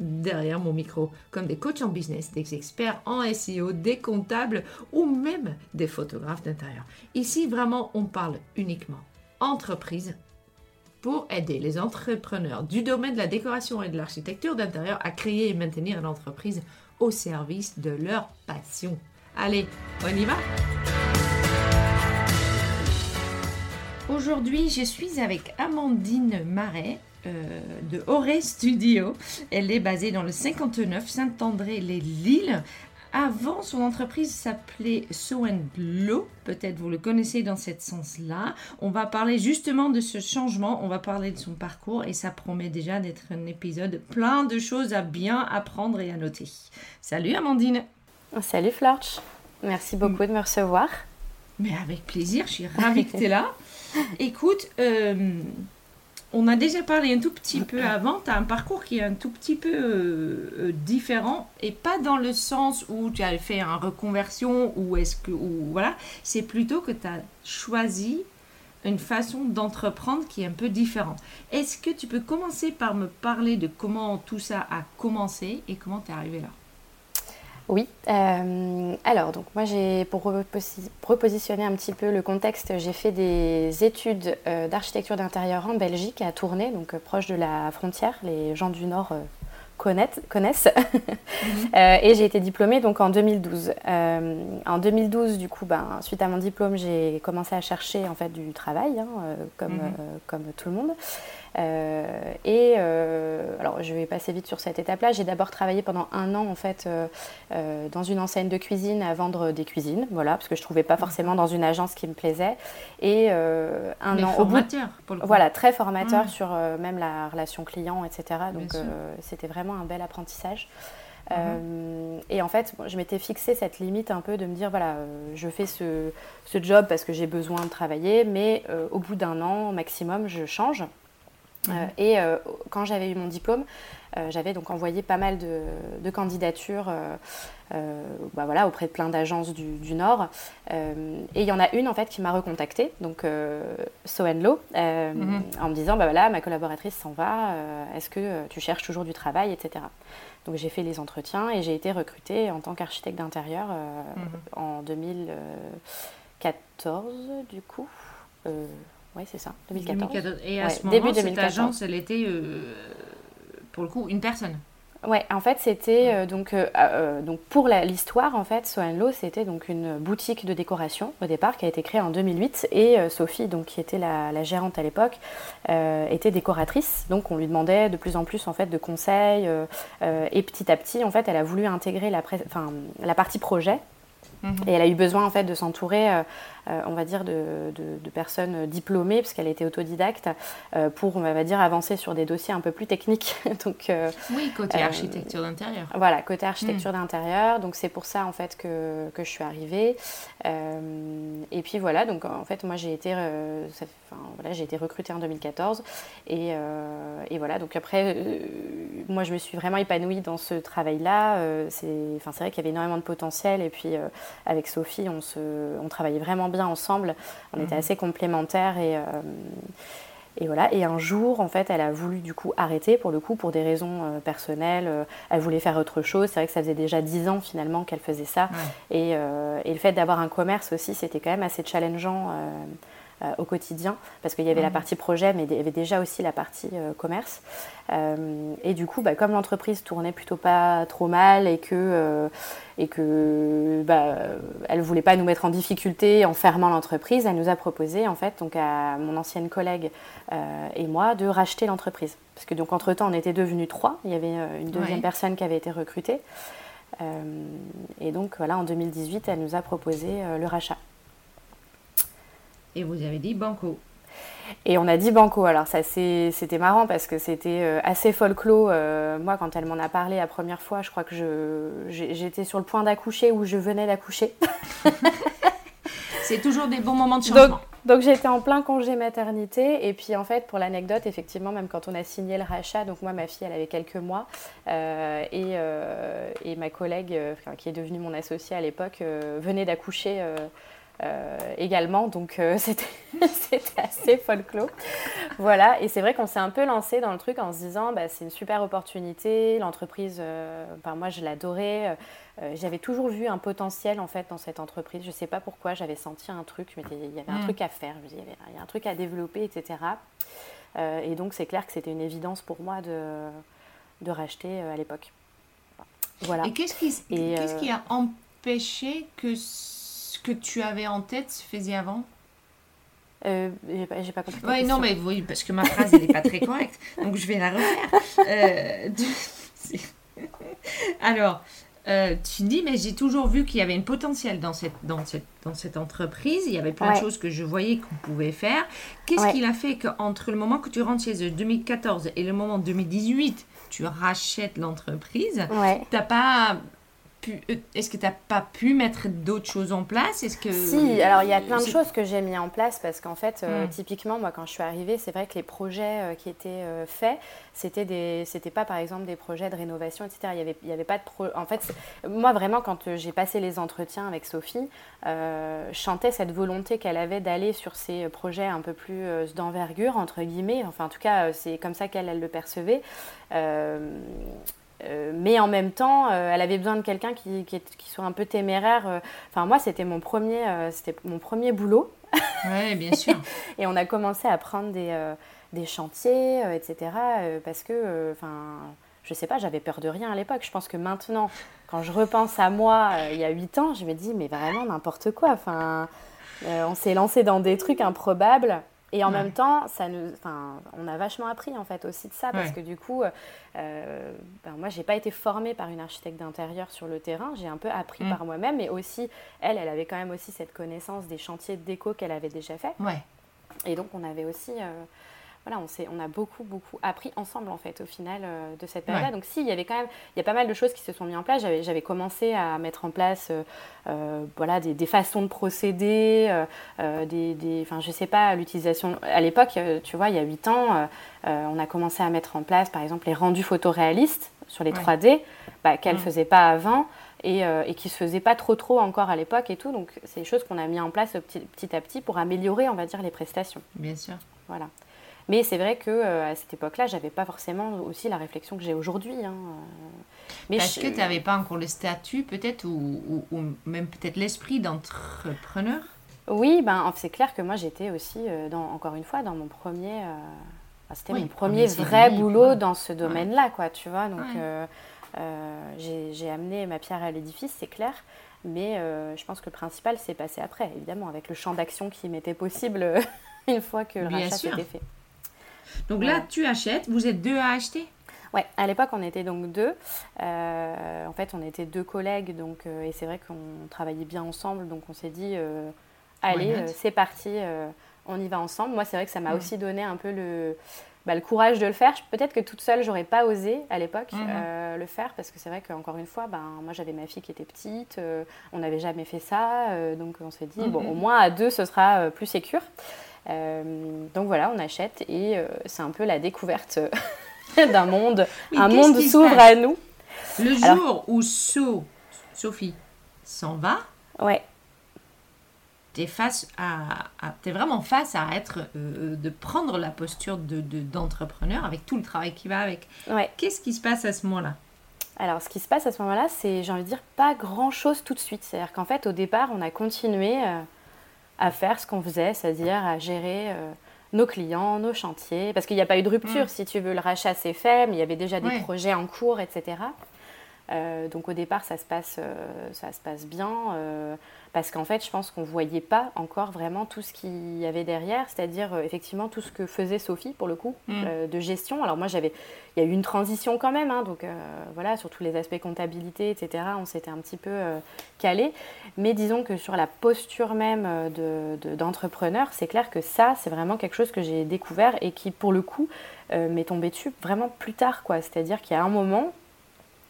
derrière mon micro, comme des coachs en business, des experts en SEO, des comptables ou même des photographes d'intérieur. Ici, vraiment, on parle uniquement entreprise pour aider les entrepreneurs du domaine de la décoration et de l'architecture d'intérieur à créer et maintenir l'entreprise au service de leur passion. Allez, on y va? Aujourd'hui, je suis avec Amandine Marais euh, de Auré Studio. Elle est basée dans le 59 Saint-André-les-Lilles. Avant, son entreprise s'appelait So Blow. Peut-être vous le connaissez dans ce sens-là. On va parler justement de ce changement. On va parler de son parcours et ça promet déjà d'être un épisode plein de choses à bien apprendre et à noter. Salut Amandine. Salut Florch. Merci beaucoup de me recevoir. Mais avec plaisir, je suis ravie que tu es là. Écoute, euh, on a déjà parlé un tout petit peu avant, tu as un parcours qui est un tout petit peu euh, euh, différent et pas dans le sens où tu as fait une reconversion ou est-ce que ou voilà, c'est plutôt que tu as choisi une façon d'entreprendre qui est un peu différente. Est-ce que tu peux commencer par me parler de comment tout ça a commencé et comment tu es arrivé là? Oui. Euh, alors, donc moi, j'ai pour repositionner un petit peu le contexte, j'ai fait des études euh, d'architecture d'intérieur en Belgique, à Tournai, donc euh, proche de la frontière. Les gens du Nord connaissent. Mhm. et j'ai été diplômée donc en 2012. en 2012, du coup, ben, suite à mon diplôme, j'ai commencé à chercher en fait du travail, hein, comme, mhm. comme tout le monde. Euh, et euh, alors, je vais passer vite sur cette étape-là. J'ai d'abord travaillé pendant un an en fait euh, dans une enseigne de cuisine à vendre des cuisines, voilà, parce que je trouvais pas forcément dans une agence qui me plaisait. Et un an formateur, au bout, voilà, très formateur mmh. sur même la relation client, etc. Donc c'était vraiment un bel apprentissage. Mmh. et en fait, je m'étais fixé cette limite un peu de me dire voilà, je fais ce, ce, job parce que j'ai besoin de travailler, mais au bout d'un an maximum, je change. Euh, et euh, quand j'avais eu mon diplôme, euh, j'avais donc envoyé pas mal de, candidatures bah voilà, auprès de plein d'agences du, Nord. et il y en a une en fait qui m'a recontactée, donc Soenlo, mhm. en me disant bah voilà, ma collaboratrice s'en va, est-ce que tu cherches toujours du travail, etc. Donc j'ai fait les entretiens et j'ai été recrutée en tant qu'architecte d'intérieur mhm. en 2014 du coup. Oui, c'est ça, 2014. Et à ce moment, début cette agence, elle était, euh, pour le coup, une personne Ouais, en fait, c'était euh, donc, euh, donc pour l'histoire, en fait, Soanlo, c'était donc une boutique de décoration au départ qui a été créée en 2008 et Sophie, donc qui était la, gérante à l'époque, était décoratrice. Donc on lui demandait de plus en plus en fait de conseils et petit à petit, en fait, elle a voulu intégrer la, la partie projet Mhm. Et elle a eu besoin en fait de s'entourer, on va dire, de, personnes diplômées, puisqu'elle était autodidacte, euh, pour, on va dire, avancer sur des dossiers un peu plus techniques. donc, oui, côté architecture d'intérieur. Voilà, côté architecture mhm. d'intérieur. Donc c'est pour ça en fait que, que je suis arrivée. et puis voilà, donc en fait moi j'ai été, voilà, j'ai été recrutée en 2014. Et, et voilà, donc après, moi je me suis vraiment épanouie dans ce travail-là. c'est vrai qu'il y avait énormément de potentiel. Et puis avec Sophie, on, se, on travaillait vraiment bien ensemble. On était mhm. assez complémentaires et, euh, et voilà. Et un jour, en fait, elle a voulu du coup arrêter pour le coup pour des raisons euh, personnelles. Euh, elle voulait faire autre chose. C'est vrai que ça faisait déjà dix ans finalement qu'elle faisait ça. Et, et, le fait d'avoir un commerce aussi, c'était quand même assez challengeant au quotidien, parce qu'il y avait la partie projet, mais il y avait déjà aussi la partie euh, commerce. Euh, et du coup, bah, comme l'entreprise tournait plutôt pas trop mal et que, et que bah, elle voulait pas nous mettre en difficulté en fermant l'entreprise, elle nous a proposé, en fait, donc à mon ancienne collègue et moi, de racheter l'entreprise. Parce que donc entre-temps, on était devenus trois. Il y avait une deuxième personne qui avait été recrutée. et donc voilà, en 2018, elle nous a proposé le rachat. Et vous avez dit banco. Et on a dit banco. Alors ça c'était marrant parce que c'était euh, assez folklore. Euh, moi quand elle m'en a parlé la première fois, je crois que j'étais sur le point d'accoucher ou je venais d'accoucher. C'est toujours des bons moments de changement. Donc, j'étais en plein congé maternité et puis en fait pour l'anecdote effectivement même quand on a signé le rachat donc moi ma fille elle avait quelques mois euh, et, et, ma collègue qui est devenue mon associée à l'époque venait d'accoucher euh, également. Donc euh, c'était assez folklore. Voilà, et c'est vrai qu'on s'est un peu lancé dans le truc en se disant bah, c'est une super opportunité, l'entreprise, euh, moi je l'adorais. j'avais toujours vu un potentiel en fait dans cette entreprise. Je ne sais pas pourquoi, j'avais senti un truc, il y avait un mm. truc à faire, il y avait un truc à développer, etc. et donc c'est clair que c'était une évidence pour moi de, de racheter à l'époque. Voilà. Et qu'est-ce qui, qu'est-ce qui a empêché que que tu avais en tête se faisait avant euh, j'ai pas, compris. Oui, non, mais oui, parce que ma phrase n'est pas très correcte, donc je vais la refaire. Euh, alors, euh, tu dis, mais j'ai toujours vu qu'il y avait un potentiel dans cette, dans, cette, dans cette entreprise. Il y avait plein de choses que je voyais qu'on pouvait faire. Qu'est-ce qui a fait qu'entre le moment que tu rentres chez eux, 2014, et le moment 2018, tu rachètes l'entreprise, tu n'as pas pu, euh, est-ce que tu n'as pas pu mettre d'autres choses en place? Est-ce que si Alors il y a plein de choses que j'ai mis en place parce qu'en fait, euh, typiquement moi quand je suis arrivée, c'est vrai que les projets euh, qui étaient euh, faits, c'était des, c'était pas par exemple des projets de rénovation, etc. Il y avait, il y avait pas de pro. En fait, c'est- moi vraiment quand j'ai passé les entretiens avec Sophie, je sentais cette volonté qu'elle avait d'aller sur ces projets un peu plus d'envergure entre guillemets. Enfin en tout cas, c'est comme ça qu'elle elle le percevait. Euh, mais en même temps, euh, elle avait besoin de quelqu'un qui, qui, soit un peu téméraire. euh. Enfin, moi, c'était mon premier, c'était mon premier boulot. Oui, bien sûr. Et on a commencé à prendre des, des chantiers, etc. parce que, enfin, je sais pas, j'avais peur de rien à l'époque. Je pense que maintenant, quand je repense à moi, il y a 8 ans, je me dis, mais vraiment n'importe quoi. Enfin, on s'est lancé dans des trucs improbables. Et en Ouais. même temps, ça nous, on a vachement appris en fait aussi de ça parce Ouais. que du coup, euh, ben, moi, j'ai pas été formée par une architecte d'intérieur sur le terrain. J'ai un peu appris Mm. par moi-même, mais aussi elle, elle avait quand même aussi cette connaissance des chantiers de déco qu'elle avait déjà fait. Ouais. Et donc, on avait aussi, euh, voilà, on, on a beaucoup, beaucoup appris ensemble, en fait, au final euh, de cette période-là. Ouais. Donc, si, il y avait quand même, il y a pas mal de choses qui se sont mises en place. J'avais, commencé à mettre en place, euh, euh, voilà, des, des façons de procéder, euh, des, des, enfin, je sais pas, l'utilisation. À l'époque, tu vois, il y a 8 ans, on a commencé à mettre en place, par exemple, les rendus photoréalistes sur les Ouais. 3D, bah, qu'elle ne faisait pas avant. Et, euh, et qui ne se faisait pas trop trop encore à l'époque et tout. Donc c'est des choses qu'on a mis en place petit, petit à petit pour améliorer, on va dire, les prestations. Bien sûr. Voilà. Mais c'est vrai que euh, à cette époque-là, j'avais pas forcément aussi la réflexion que j'ai aujourd'hui. hein. Mais Parce je- que tu n'avais pas encore le statut, peut-être, ou, ou- ou même peut-être l'esprit d'entrepreneur? Oui, ben c'est clair que moi j'étais aussi, euh, dans, encore une fois, dans mon premier. euh, enfin, C'était Oui, mon premier vrai boulot dans ce domaine-là, quoi, tu vois. Donc Ouais. euh, euh, j'ai amené ma pierre à l'édifice, c'est clair. Mais euh, je pense que le principal s'est passé après, évidemment, avec le champ d'action qui m'était possible une fois que le Bien rachat s'était fait. Donc là, tu achètes, vous êtes deux à acheter? Ouais, à l'époque, on était donc deux. Euh, en fait, on était deux collègues, donc, euh, et c'est vrai qu'on travaillait bien ensemble, donc on s'est dit, euh, allez, c'est parti, on y va ensemble. Moi, c'est vrai que ça m'a Ouais. aussi donné un peu le, bah, le courage de le faire. Peut-être que toute seule, j'aurais pas osé à l'époque Mhm. euh, le faire, parce que c'est vrai qu'encore une fois, ben, moi, j'avais ma fille qui était petite, on n'avait jamais fait ça, donc on s'est dit, bon, au moins à deux, ce sera plus sécure. Euh, donc voilà, on achète et euh, c'est un peu la découverte d'un monde. Oui, un monde s'ouvre à nous. Le Alors- jour où So, Sophie s'en va, Ouais, tu es, face à, à- t'es vraiment face à être, euh, de prendre la posture de, de- d'entrepreneur avec tout le travail qui va avec. ouais. Qu'est-ce qui se passe à ce moment-là? Alors, ce qui se passe à ce moment-là, c'est, j'ai envie de dire, pas grand-chose tout de suite. C'est-à-dire qu'en fait, au départ, on a continué euh, à faire ce qu'on faisait, c'est-à-dire à gérer euh, nos clients, nos chantiers. Parce qu'il n'y a pas eu de rupture, Mm. si tu veux. Le rachat s'est fait, mais il y avait déjà des projets en cours, etc. Euh, donc au départ, ça se passe, euh, ça se passe bien, parce qu'en fait, je pense qu'on ne voyait pas encore vraiment tout ce qu'il y avait derrière, c'est-à-dire euh, effectivement tout ce que faisait Sophie, pour le coup, Mm. euh, de gestion. Alors moi, j'avais, il y a eu une transition quand même, hein, donc euh, voilà, sur tous les aspects comptabilité, etc., on s'était un petit peu calé. Mais disons que sur la posture même de, de- d'entrepreneur, c'est clair que ça, c'est vraiment quelque chose que j'ai découvert et qui, pour le coup, m'est tombé dessus vraiment plus tard, quoi. C'est-à-dire qu'il y a un moment,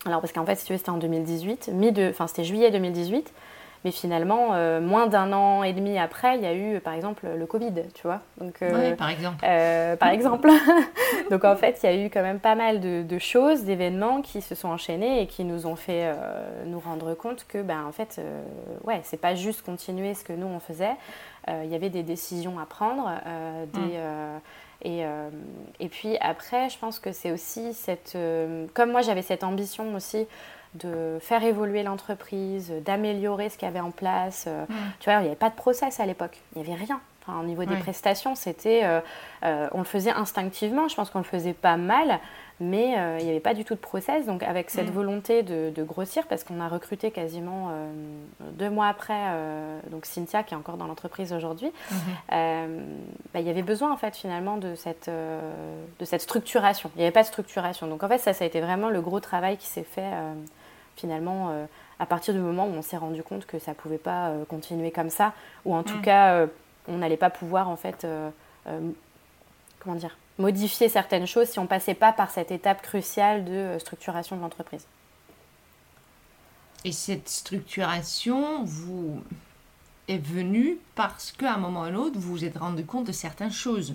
alors parce qu'en fait, si tu veux, c'était en 2018, mi de, enfin c'était juillet 2018, mais finalement, euh, moins d'un an et demi après, il y a eu, par exemple, le Covid, tu vois. Donc, euh, Ouais, par exemple. euh, par exemple. Donc en fait, il y a eu quand même pas mal de, de choses, d'événements qui se sont enchaînés et qui nous ont fait nous rendre compte que, ben, en fait, ouais, c'est pas juste continuer ce que nous on faisait. Il y avait des décisions à prendre, des, Mm. et, euh, et puis après, je pense que c'est aussi cette, euh, comme moi j'avais cette ambition aussi de faire évoluer l'entreprise, d'améliorer ce qu'il y avait en place. euh, tu vois, il n'y avait pas de process à l'époque, il n'y avait rien. Enfin, au niveau des prestations, c'était, euh, euh, on le faisait instinctivement. Je pense qu'on le faisait pas mal, mais euh, il n'y avait pas du tout de process. Donc, avec cette volonté de, de grossir, parce qu'on a recruté quasiment deux mois après, donc Cynthia qui est encore dans l'entreprise aujourd'hui, Mhm. bah, il y avait besoin en fait finalement de cette, de cette structuration. Il n'y avait pas de structuration. Donc en fait, ça, ça a été vraiment le gros travail qui s'est fait finalement euh, à partir du moment où on s'est rendu compte que ça ne pouvait pas euh, continuer comme ça, ou en tout Mm. cas, euh, on n'allait pas pouvoir en fait, comment dire, modifier certaines choses si on passait pas par cette étape cruciale de structuration de l'entreprise. et cette structuration vous est venue parce qu'à un moment ou à un autre, vous vous êtes rendu compte de certaines choses.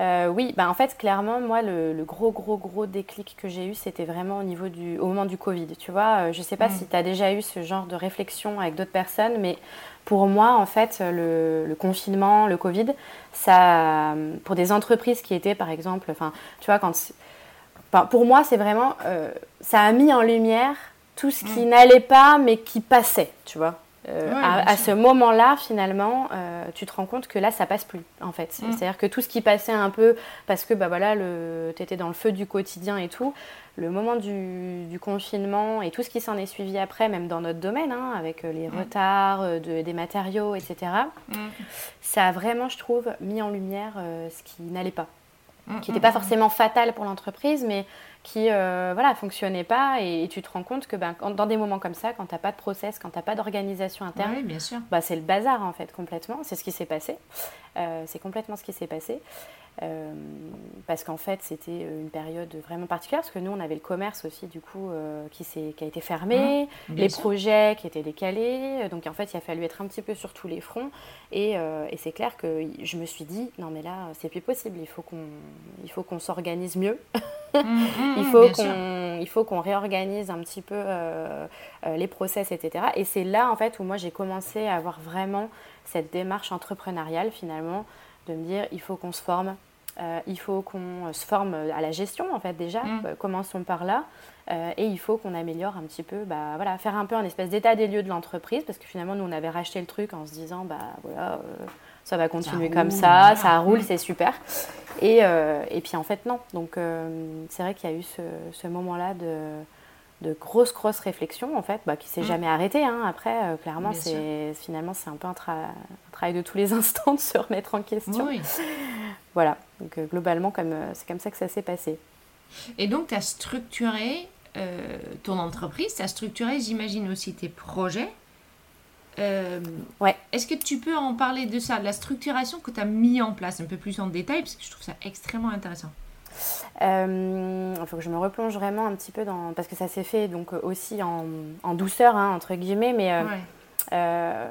Euh, oui, bah en fait, clairement, moi, le, gros, gros, gros déclic que j'ai eu, c'était vraiment au, niveau du, au moment du Covid. Tu vois, euh, je ne sais pas si tu as déjà eu ce genre de réflexion avec d'autres personnes, mais pour moi, en fait, le, confinement, le Covid, ça, pour des entreprises qui étaient, par exemple, enfin, tu vois, quand, pour moi, c'est vraiment, euh, ça a mis en lumière tout ce qui mm. n'allait pas, mais qui passait, tu vois. Euh, à, ce moment-là, finalement, euh, tu te rends compte que là, ça passe plus, en fait. Mm. C'est-à-dire que tout ce qui passait un peu, parce que bah voilà, tu étais dans le feu du quotidien et tout, le moment du, confinement et tout ce qui s'en est suivi après, même dans notre domaine, hein, avec euh, les mm. retards des matériaux, etc., mm. ça a vraiment, je trouve, mis en lumière ce qui n'allait pas. Qui n'était pas forcément fatal pour l'entreprise, mais qui euh, voilà fonctionnait pas. Et, tu te rends compte que ben, dans des moments comme ça quand tu n'as pas de process quand tu n'as pas d'organisation interne bien sûr. Bah, c'est le bazar en fait complètement. C'est ce qui s'est passé. Euh, c'est complètement ce qui s'est passé euh, parce qu'en fait, c'était une période vraiment particulière, parce que nous, on avait le commerce aussi, du coup, euh, qui, qui a été fermé, mmh, les projets qui étaient décalés. Donc, en fait, il a fallu être un petit peu sur tous les fronts. Et, euh, et c'est clair que je me suis dit, non, mais là, c'est plus possible. Il faut qu'on, qu'on s'organise mieux. Mmh, mmh, il, faut qu'on, il faut qu'on réorganise un petit peu les process, etc. Et c'est là, en fait, où moi, j'ai commencé à avoir vraiment cette démarche entrepreneuriale, finalement, de me dire, il faut qu'on se forme, euh, il faut qu'on se forme à la gestion, en fait, déjà. Mm. Euh, commençons par là. Euh, et il faut qu'on améliore un petit peu, bah, voilà, faire un peu un espèce d'état des lieux de l'entreprise, parce que finalement, nous, on avait racheté le truc en se disant, bah voilà, ça va continuer comme ça, ça roule, c'est super. Et, et, puis, en fait, non. Donc, c'est vrai qu'il y a eu ce, ce moment-là de de grosses, grosses réflexions, en fait, bah, qui s'est mm. jamais arrêté. Hein. Après, euh, clairement, c'est finalement, c'est un peu un, travail de tous les instants de se remettre en question. Voilà. Donc, euh, globalement, comme, euh, c'est comme ça que ça s'est passé. Et donc, tu as structuré ton entreprise, tu as structuré, j'imagine, aussi tes projets. ouais. Est-ce que tu peux en parler de ça, de la structuration que tu as mis en place un peu plus en détail, parce que je trouve ça extrêmement intéressant. Euh, il faut que je me replonge vraiment un petit peu dans. Parce que ça s'est fait donc aussi en, douceur, hein, entre guillemets, mais. Euh, euh,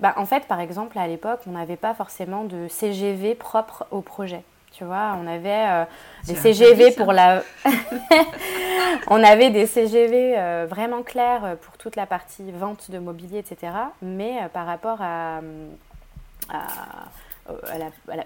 bah, en fait, par exemple, à l'époque, on n'avait pas forcément de CGV propre au projet. Tu vois, on avait des CGV pour la. on avait des CGV vraiment clairs pour toute la partie vente de mobilier, etc. Mais par rapport à, à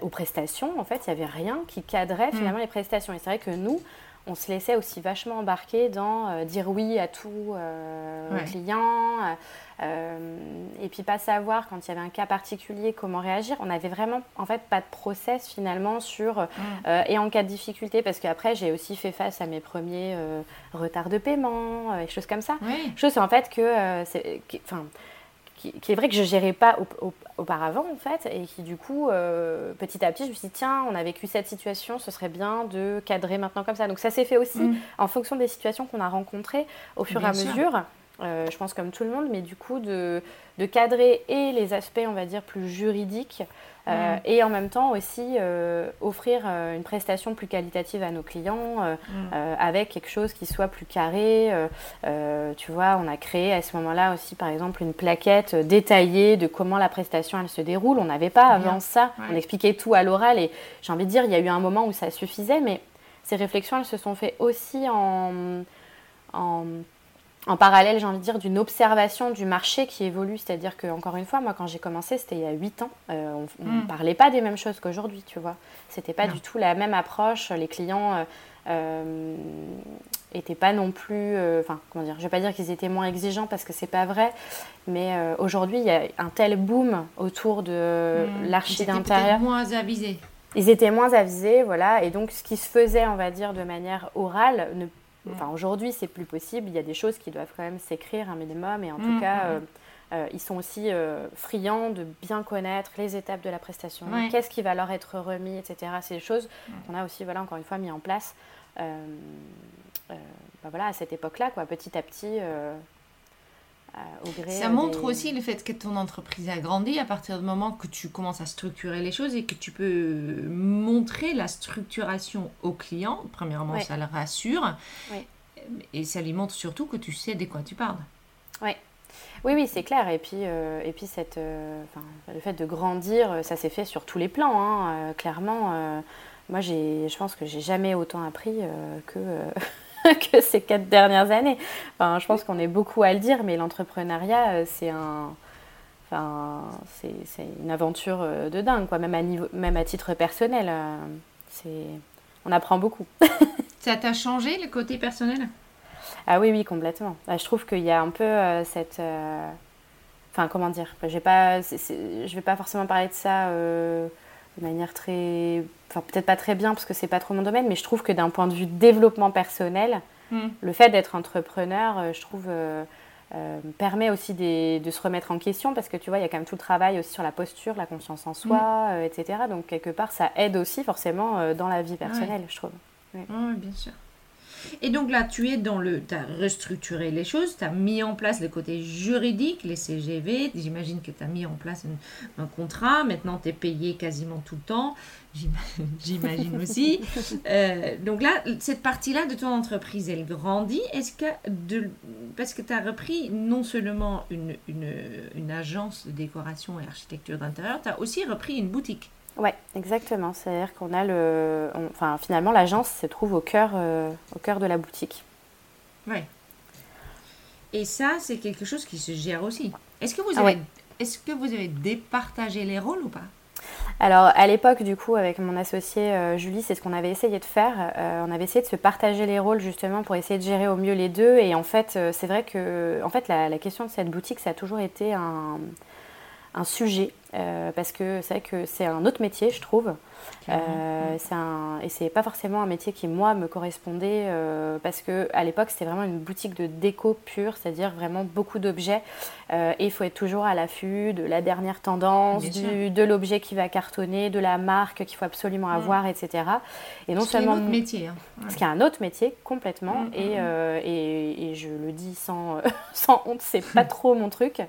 aux prestations, en fait, il n'y avait rien qui cadrait hmm. finalement les prestations. Et c'est vrai que nous, on se laissait aussi vachement embarquer dans euh, dire oui à tout euh, aux clients, euh, et puis pas savoir quand il y avait un cas particulier comment réagir. On n'avait vraiment en fait pas de process finalement sur hmm. et en cas de difficulté parce qu'après j'ai aussi fait face à mes premiers retards de paiement, et choses comme ça. Oui. Chose en fait que, enfin qui, est vrai que je gérais pas auparavant en fait et qui du coup euh, petit à petit je me suis dit tiens on a vécu cette situation ce serait bien de cadrer maintenant comme ça. Donc ça s'est fait aussi mm. en fonction des situations qu'on a rencontrées au fur et à mesure. Euh, je pense comme tout le monde mais du coup de, de cadrer et les aspects on va dire plus juridiques euh, mm. et en même temps aussi euh, offrir euh, une prestation plus qualitative à nos clients mm. avec quelque chose qui soit plus carré. tu vois, on a créé à ce moment-là aussi par exemple une plaquette détaillée de comment la prestation elle se déroule. On n'avait pas avant ça. On expliquait tout à l'oral et j'ai envie de dire il y a eu un moment où ça suffisait, mais ces réflexions elles se sont faites aussi en, en en parallèle, j'ai envie de dire, d'une observation du marché qui évolue. C'est-à-dire que, encore une fois, moi, quand j'ai commencé, c'était il y a 8 ans. Euh, on ne hmm. parlait pas des mêmes choses qu'aujourd'hui, tu vois. C'était pas du tout la même approche. Les clients euh, euh pas non plus. Enfin, comment dire Je vais pas dire qu'ils étaient moins exigeants parce que c'est pas vrai. Mais aujourd'hui, il y a un tel boom autour de mmh. l'archi d'intérieur. Ils étaient moins avisés. Ils étaient moins avisés, voilà. Et donc, ce qui se faisait, on va dire, de manière orale, ne Enfin, aujourd'hui, c'est plus possible. Il y a des choses qui doivent quand même s'écrire un minimum. Et en tout mm, cas, mm, mm. Euh, euh, ils sont aussi euh, friands de bien connaître les étapes de la prestation, qu'est-ce qui va leur être remis, etc. C'est des choses qu'on a aussi, voilà, encore une fois, mis en place bah voilà, à cette époque-là, quoi, petit à petit. Ça montre aussi le fait que ton entreprise a grandi à partir du moment que tu commences à structurer les choses et que tu peux montrer la structuration au client. Premièrement, ça le rassure. Et ça lui montre surtout que tu sais de quoi tu parles. Oui. Oui, oui, c'est clair. Et puis, et puis cette, le fait de grandir, ça s'est fait sur tous les plans. Hein. clairement, moi, je pense que j'ai jamais autant appris que que ces quatre dernières années. Enfin, je pense qu'on est beaucoup à le dire, mais l'entrepreneuriat, euh, c'est un, enfin, c'est une aventure euh, de dingue, quoi. Même à niveau, même à titre personnel, euh, c'est, on apprend beaucoup. Ça t'a changé le côté personnel? Ah oui, oui, complètement. Bah, je trouve qu'il y a un peu cette, enfin, comment dire, je je vais pas forcément parler de ça de manière très. Enfin, peut-être pas très bien parce que c'est pas trop mon domaine, mais je trouve que d'un point de vue développement personnel, hmm. le fait d'être entrepreneur, euh, je trouve, euh, euh, permet aussi de se remettre en question parce que tu vois, il y a quand même tout le travail aussi sur la posture, la confiance en soi, hmm. etc. Donc, quelque part, ça aide aussi forcément dans la vie personnelle, je trouve. Oui, bien sûr. Et donc là, tu es dans le. Tu as restructuré les choses, tu as mis en place le côté juridique, les CGV. J'imagine que tu as mis en place un, contrat. Maintenant, tu es payé quasiment tout le temps. J'imagine aussi. Euh, donc là, cette partie-là de ton entreprise, elle grandit. Est-ce que. De, parce que tu as repris non seulement une, une, une agence de décoration et architecture d'intérieur, tu as aussi repris une boutique. Oui, exactement. C'est-à-dire qu'on a le. enfin, finalement, l'agence se trouve au cœur, euh, au cœur de la boutique. Oui. Et ça, c'est quelque chose qui se gère aussi. Est-ce que vous ah avez, est-ce que vous avez départagé les rôles ou pas? Alors à l'époque du coup avec mon associé euh, Julie c'est ce qu'on avait essayé de faire. Euh, on avait essayé de se partager les rôles justement pour essayer de gérer au mieux les deux et en fait c'est vrai que en fait la, question de cette boutique ça a toujours été un, un sujet euh, parce que c'est vrai que c'est un autre métier, je trouve. Euh, un, et c'est pas forcément un métier qui moi me correspondait euh, parce que à l'époque c'était vraiment une boutique de déco pure, c'est-à-dire vraiment beaucoup d'objets et il faut être toujours à l'affût de la dernière tendance, du, de l'objet qui va cartonner, de la marque qu'il faut absolument avoir, etc. Et non seulement un autre métier, hein. ce qui est un autre métier complètement mm, mm, et, mm. et, et, je le dis sans, sans honte, c'est pas trop mon truc.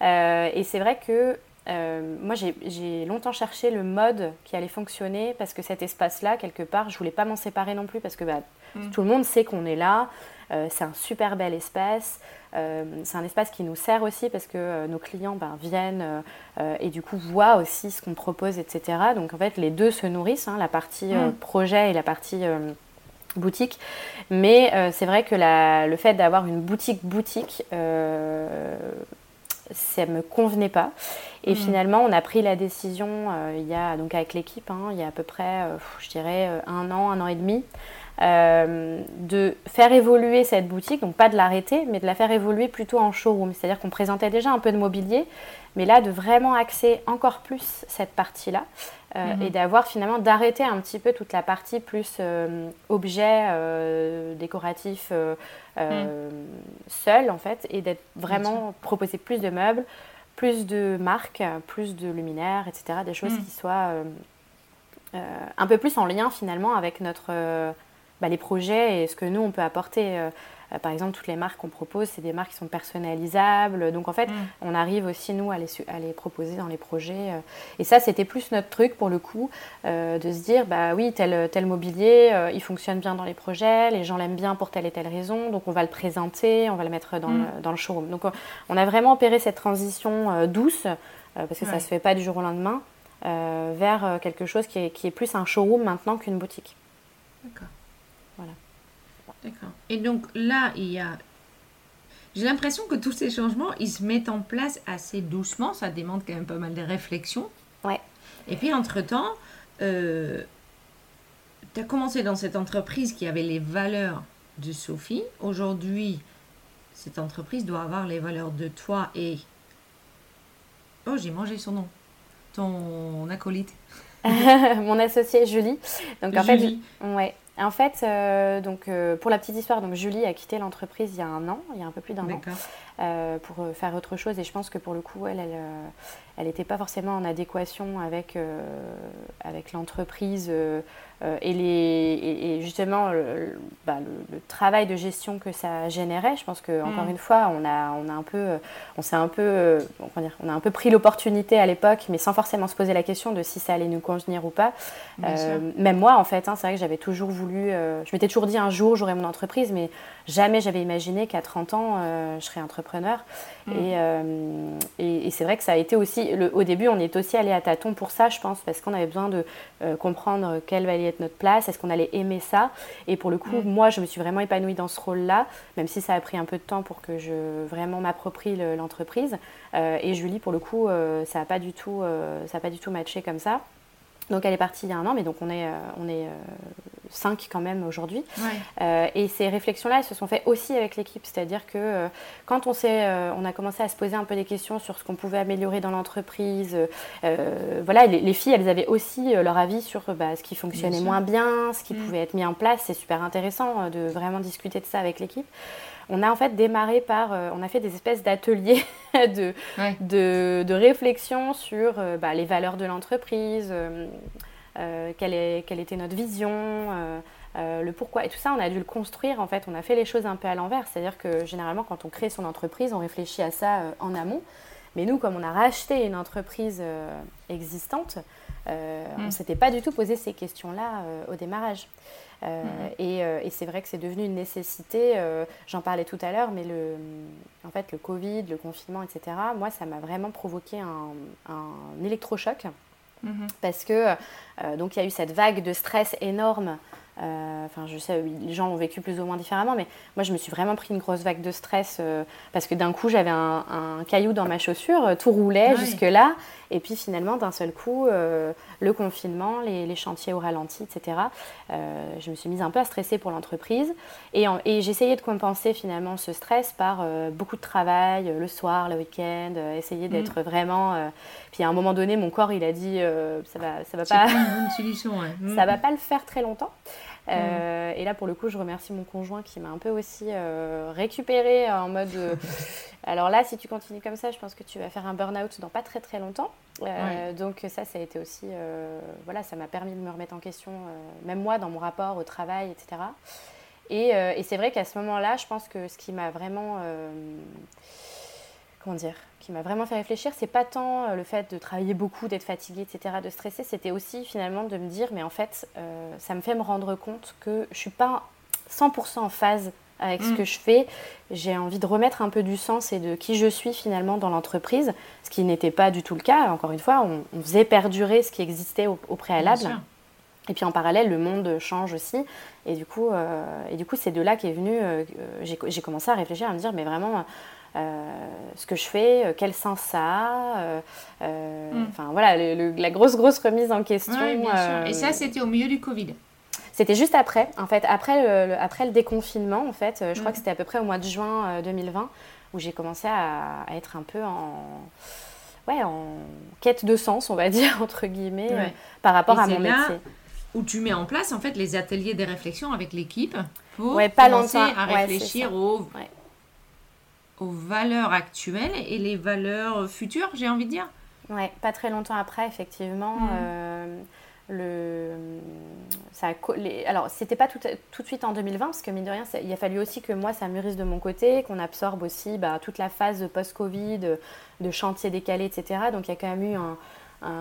Et c'est vrai que euh, moi, j'ai longtemps cherché le mode qui allait fonctionner parce que cet espace-là, quelque part, je voulais pas m'en séparer non plus parce que bah, mm. tout le monde sait qu'on est là. Euh, c'est un super bel espace. Euh, c'est un espace qui nous sert aussi parce que nos clients ben, viennent et du coup voient aussi ce qu'on propose, etc. Donc en fait, les deux se nourrissent, hein, la partie mm. projet et la partie boutique. Mais c'est vrai que la, le fait d'avoir une boutique boutique ça me convenait pas. Et mm. finalement, on a pris la décision, euh, il y a, donc avec l'équipe, hein, il y a à peu près, euh, je dirais, euh, un an, un an et demi, de faire évoluer cette boutique, donc pas de l'arrêter, mais de la faire évoluer plutôt en showroom. C'est-à-dire qu'on présentait déjà un peu de mobilier, mais là, de vraiment axer encore plus cette partie-là. Mm-hmm. et d'avoir finalement d'arrêter un petit peu toute la partie plus objet décoratif euh, seul en fait et d'être vraiment proposer plus de meubles, plus de marques, plus de luminaires, etc. Des choses mm. qui soient euh, euh, un peu plus en lien finalement avec notre, bah, les projets et ce que nous on peut apporter. Euh, par exemple, toutes les marques qu'on propose, c'est des marques qui sont personnalisables. Donc en fait, mm. on arrive aussi, nous, à les, à les, proposer dans les projets. Euh. Et ça, c'était plus notre truc, pour le coup, euh, de se dire, bah oui, tel, tel mobilier, il fonctionne bien dans les projets, les gens l'aiment bien pour telle et telle raison, donc on va le présenter, on va le mettre dans, mm. le, dans le, showroom. Donc on a vraiment opéré cette transition douce, parce que ça ne se fait pas du jour au lendemain, vers quelque chose qui est, qui est plus un showroom maintenant qu'une boutique. D'accord. D'accord. Et donc là, il y a. J'ai l'impression que tous ces changements, ils se mettent en place assez doucement. Ça demande quand même pas mal de réflexion. Ouais. Et puis, entre-temps, euh, tu as commencé dans cette entreprise qui avait les valeurs de Sophie. Aujourd'hui, cette entreprise doit avoir les valeurs de toi et. Oh, j'ai mangé son nom. Ton acolyte. Mon associé Julie. Donc en fait, ouais, en fait, euh, donc, euh, pour la petite histoire, donc, Julie a quitté l'entreprise il y a un an, il y a un peu plus d'un an, euh, pour faire autre chose. Et je pense que pour le coup, elle, elle n'était pas forcément en adéquation avec, avec l'entreprise et, les, et, justement bah, le, travail de gestion que ça générait. Je pense que encore mm. une fois, on a, on a un peu, on s'est un peu, dire, on a un peu pris l'opportunité à l'époque, mais sans forcément se poser la question de si ça allait nous convenir ou pas. même moi, en fait, hein, c'est vrai que j'avais toujours voulu je m'étais toujours dit un jour j'aurai mon entreprise, mais jamais j'avais imaginé qu'à 30 ans je serais entrepreneur. Mm. Et, et, c'est vrai que ça a été aussi. Le, au début, on est aussi allé à tâtons pour ça, je pense, parce qu'on avait besoin de comprendre quelle allait être notre place, est-ce qu'on allait aimer ça. Et pour le coup, mm. moi, je me suis vraiment épanouie dans ce rôle-là, même si ça a pris un peu de temps pour que je vraiment m'approprie l'entreprise. et Julie, pour le coup, ça n'a pas du tout, ça a pas du tout matché comme ça. Donc elle est partie il y a un an, mais donc on est, euh, on est euh, cinq quand même aujourd'hui. Euh, et ces réflexions-là, elles se sont faites aussi avec l'équipe. C'est-à-dire que quand on, on a commencé à se poser un peu des questions sur ce qu'on pouvait améliorer dans l'entreprise, voilà, les, filles, elles avaient aussi leur avis sur bah, ce qui fonctionnait moins bien, ce qui mm. pouvait être mis en place. C'est super intéressant de vraiment discuter de ça avec l'équipe on a en fait démarré par, euh, on a fait des espèces d'ateliers de, de, réflexion sur euh, bah, les valeurs de l'entreprise, euh, quelle, quelle, était notre vision, le pourquoi. Et tout ça, on a dû le construire. En fait, on a fait les choses un peu à l'envers. C'est-à-dire que généralement, quand on crée son entreprise, on réfléchit à ça en amont. Mais nous, comme on a racheté une entreprise existante, on ne mm. s'était pas du tout posé ces questions-là au démarrage. Euh, mhm. euh, et, c'est vrai que c'est devenu une nécessité. Euh, j'en parlais tout à l'heure, mais le, en fait, le Covid, le confinement, etc., moi, ça m'a vraiment provoqué un, un électrochoc. Mhm. Parce que, donc, il y a eu cette vague de stress énorme euh, enfin, je sais, les gens l'ont vécu plus ou moins différemment, mais moi, je me suis vraiment pris une grosse vague de stress euh, parce que d'un coup, j'avais un, caillou dans ma chaussure, euh, tout roulait jusque-là, et puis finalement, d'un seul coup, le confinement, les, chantiers au ralenti, etc. je me suis mise un peu à stresser pour l'entreprise, et, et j'essayais de compenser finalement ce stress par beaucoup de travail, le soir, le week-end, essayer d'être mm. vraiment. puis à un moment donné, mon corps, il a dit, ça va, ça va pas. une solution. ça va pas le faire très longtemps. Euh, et là, pour le coup, je remercie mon conjoint qui m'a un peu aussi euh, récupéré en mode. Euh, alors là, si tu continues comme ça, je pense que tu vas faire un burn-out dans pas très très longtemps. Donc ça, ça a été aussi, voilà, ça m'a permis de me remettre en question, même moi, dans mon rapport au travail, etc. Et, et c'est vrai qu'à ce moment-là, je pense que ce qui m'a vraiment, comment dire, qui m'a vraiment fait réfléchir, c'est pas tant euh, le fait de travailler beaucoup, d'être fatiguée, etc., de stresser, c'était aussi finalement de me dire, mais en fait, euh, ça me fait me rendre compte que je suis pas 100% en phase avec ce mm. que je fais. J'ai envie de remettre un peu du sens et de qui je suis finalement dans l'entreprise, ce qui n'était pas du tout le cas. Encore une fois, on, faisait perdurer ce qui existait au, préalable. Et puis en parallèle, le monde change aussi. Et du coup, euh, et du coup c'est de là qu'est venu, j'ai commencé à réfléchir, à me dire, mais vraiment, ce que je fais, euh, quel sens ça a. Euh, mm. Enfin voilà, la grosse, grosse remise en question. Et ça, c'était au milieu du Covid c'était juste après, en fait, après le, après le déconfinement, en fait, je crois mm. que c'était à peu près au mois de juin 2020, où j'ai commencé à, être un peu en, ouais, en quête de sens, on va dire, entre guillemets, par rapport à mon métier. Où tu mets en place, en fait, les ateliers des réflexions avec l'équipe pour pas commencer à réfléchir aux aux valeurs actuelles et les valeurs futures, j'ai envie de dire. Ouais, pas très longtemps après, effectivement. Mm. Euh, le, ça a, alors, c'était pas tout, tout, de suite en 2020, parce que mine de rien, il a fallu aussi que moi, ça mûrisse de mon côté, qu'on absorbe aussi bah, toute la phase post-Covid, de chantier décalé, etc. Donc, il y a quand même eu un,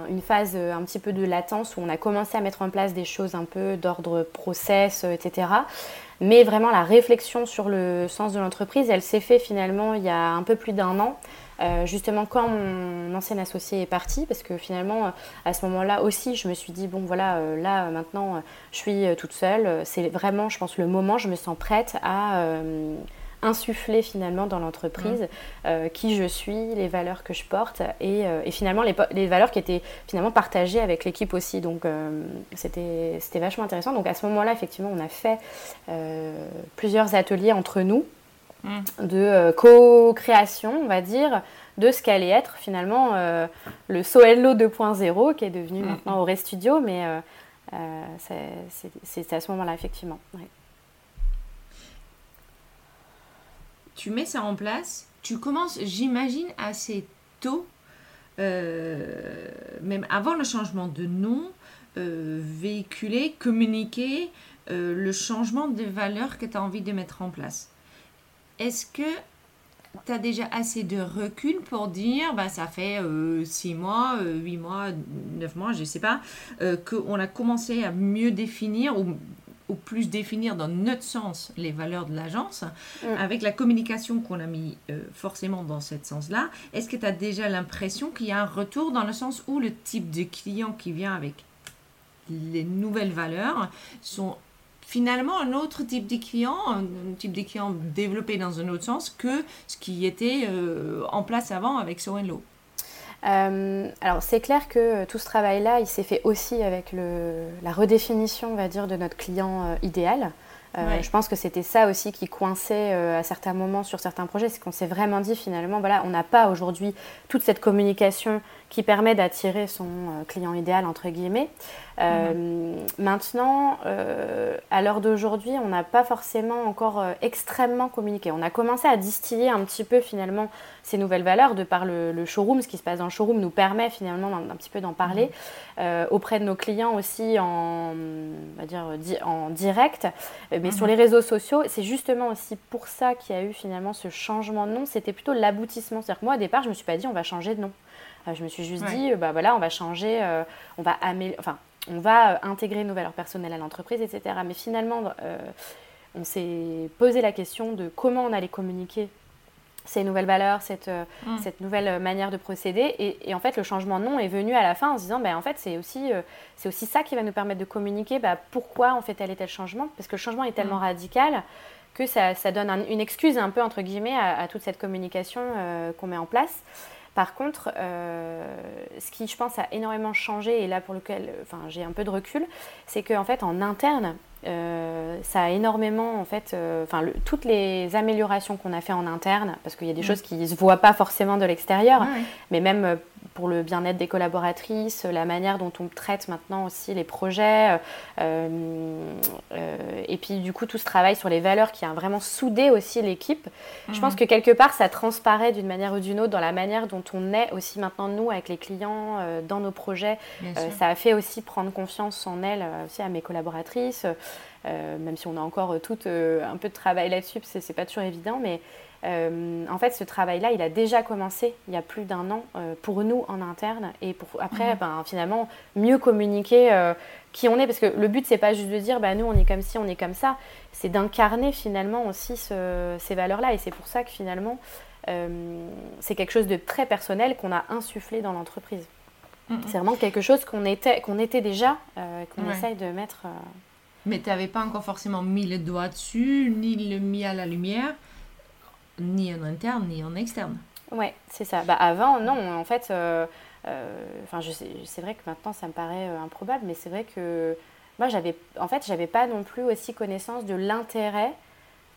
une phase un petit peu de latence où on a commencé à mettre en place des choses un peu d'ordre process, etc. Mais vraiment, la réflexion sur le sens de l'entreprise, elle s'est faite finalement il y a un peu plus d'un an. Euh, justement quand mon ancien associé est parti, parce que finalement à ce moment-là aussi je me suis dit bon voilà euh, là maintenant je suis toute seule, c'est vraiment je pense le moment, je me sens prête à insuffler finalement dans l'entreprise euh, qui je suis, les valeurs que je porte et, euh, finalement les, les, valeurs qui étaient finalement partagées avec l'équipe aussi. Donc euh, c'était vachement intéressant. Donc à ce moment-là, effectivement, on a fait plusieurs ateliers entre nous mm. de co-création, on va dire, de ce qu'allait être finalement le Soello 2.0 qui est devenu mm. maintenant Auré Studio, mais c'est à ce moment-là, effectivement tu mets ça en place, tu commences, j'imagine, assez tôt, euh, même avant le changement de nom, euh, véhiculer, communiquer euh, le changement de valeurs que tu as envie de mettre en place. Est-ce que tu as déjà assez de recul pour dire, bah, ça fait 6 mois, 8 mois, 9 mois, je ne sais pas, qu'on a commencé à mieux définir ou au plus définir dans notre sens les valeurs de l'agence, Mm. avec la communication qu'on a mis euh, forcément dans ce sens-là, est-ce que tu as déjà l'impression qu'il y a un retour dans le sens où le type de client qui vient avec les nouvelles valeurs sont finalement un autre type de client, un, un type de client développé dans un autre sens que ce qui était euh, en place avant avec So Low Euh, alors c'est clair que euh, tout ce travail-là, il s'est fait aussi avec le, la redéfinition, on va dire, de notre client euh, idéal. Euh, Ouais. Je pense que c'était ça aussi qui coinçait euh, à certains moments sur certains projets, c'est qu'on s'est vraiment dit finalement, voilà, on n'a pas aujourd'hui toute cette communication qui permet d'attirer son euh, client idéal entre guillemets. Euh, Maintenant, euh, à l'heure d'aujourd'hui, on n'a pas forcément encore euh, extrêmement communiqué. On a commencé à distiller un petit peu finalement ces nouvelles valeurs de par le, le showroom. Ce qui se passe dans le showroom nous permet finalement d'un un petit peu d'en parler euh, auprès de nos clients aussi en, on va dire, di- en direct. Mais sur les réseaux sociaux, c'est justement aussi pour ça qu'il y a eu finalement ce changement de nom. C'était plutôt l'aboutissement. C'est-à-dire que moi, au départ, je ne me suis pas dit on va changer de nom. Euh, je me suis juste Ouais. dit, euh, bah voilà, on va changer, euh, on va améliorer, enfin, on va intégrer nos valeurs personnelles à l'entreprise, etc. Mais finalement, on s'est posé la question de comment on allait communiquer ces nouvelles valeurs, cette, Mm. cette nouvelle manière de procéder. Et, et en fait, le changement de nom est venu à la fin en se disant, ben, en fait, c'est aussi, euh, c'est aussi ça qui va nous permettre de communiquer bah, pourquoi on fait tel et tel changement. Parce que le changement est tellement radical que ça, ça donne un- une excuse un peu, entre guillemets, à, à toute cette communication euh, qu'on met en place. Par contre, euh, ce qui, je pense, a énormément changé, et là pour lequel enfin, j'ai un peu de recul, c'est qu'en fait, en interne, euh, ça a énormément, en fait, euh, le- toutes les améliorations qu'on a fait en interne, parce qu'il y a des Mm. choses qui ne se voient pas forcément de l'extérieur, ouais. mais même pour le bien-être des collaboratrices, la manière dont on traite maintenant aussi les projets, euh, euh, et puis du coup tout ce travail sur les valeurs qui a vraiment soudé aussi l'équipe. Je pense que quelque part ça transparaît d'une manière ou d'une autre dans la manière dont on est aussi maintenant nous avec les clients, euh, dans nos projets. Euh, ça a fait aussi prendre confiance en elles, euh, aussi à mes collaboratrices, euh, même si on a encore euh, tout euh, un peu de travail là-dessus, parce que c'est pas toujours évident, mais euh, en fait, ce travail-là, il a déjà commencé il y a plus d'un an euh, pour nous en interne et pour après, Mhm. ben, finalement, mieux communiquer euh, qui on est, parce que le but, c'est pas juste de dire, bah, nous, on est comme ci, on est comme ça, c'est d'incarner finalement aussi ce- ces valeurs-là, et c'est pour ça que finalement, c'est quelque chose de très personnel qu'on a insufflé dans l'entreprise. Mhm. C'est vraiment quelque chose qu'on était, qu'on était déjà, qu'on Ouais. essaye de mettre. Mais tu n'avais pas encore forcément mis le doigt dessus, ni le mis à la lumière, ni en interne, ni en externe. Ouais, c'est ça. Bah, avant, non, en fait, euh, euh, c'est vrai que maintenant, ça me paraît euh, improbable, mais c'est vrai que moi, j'avais, en fait, j'avais pas non plus aussi connaissance de l'intérêt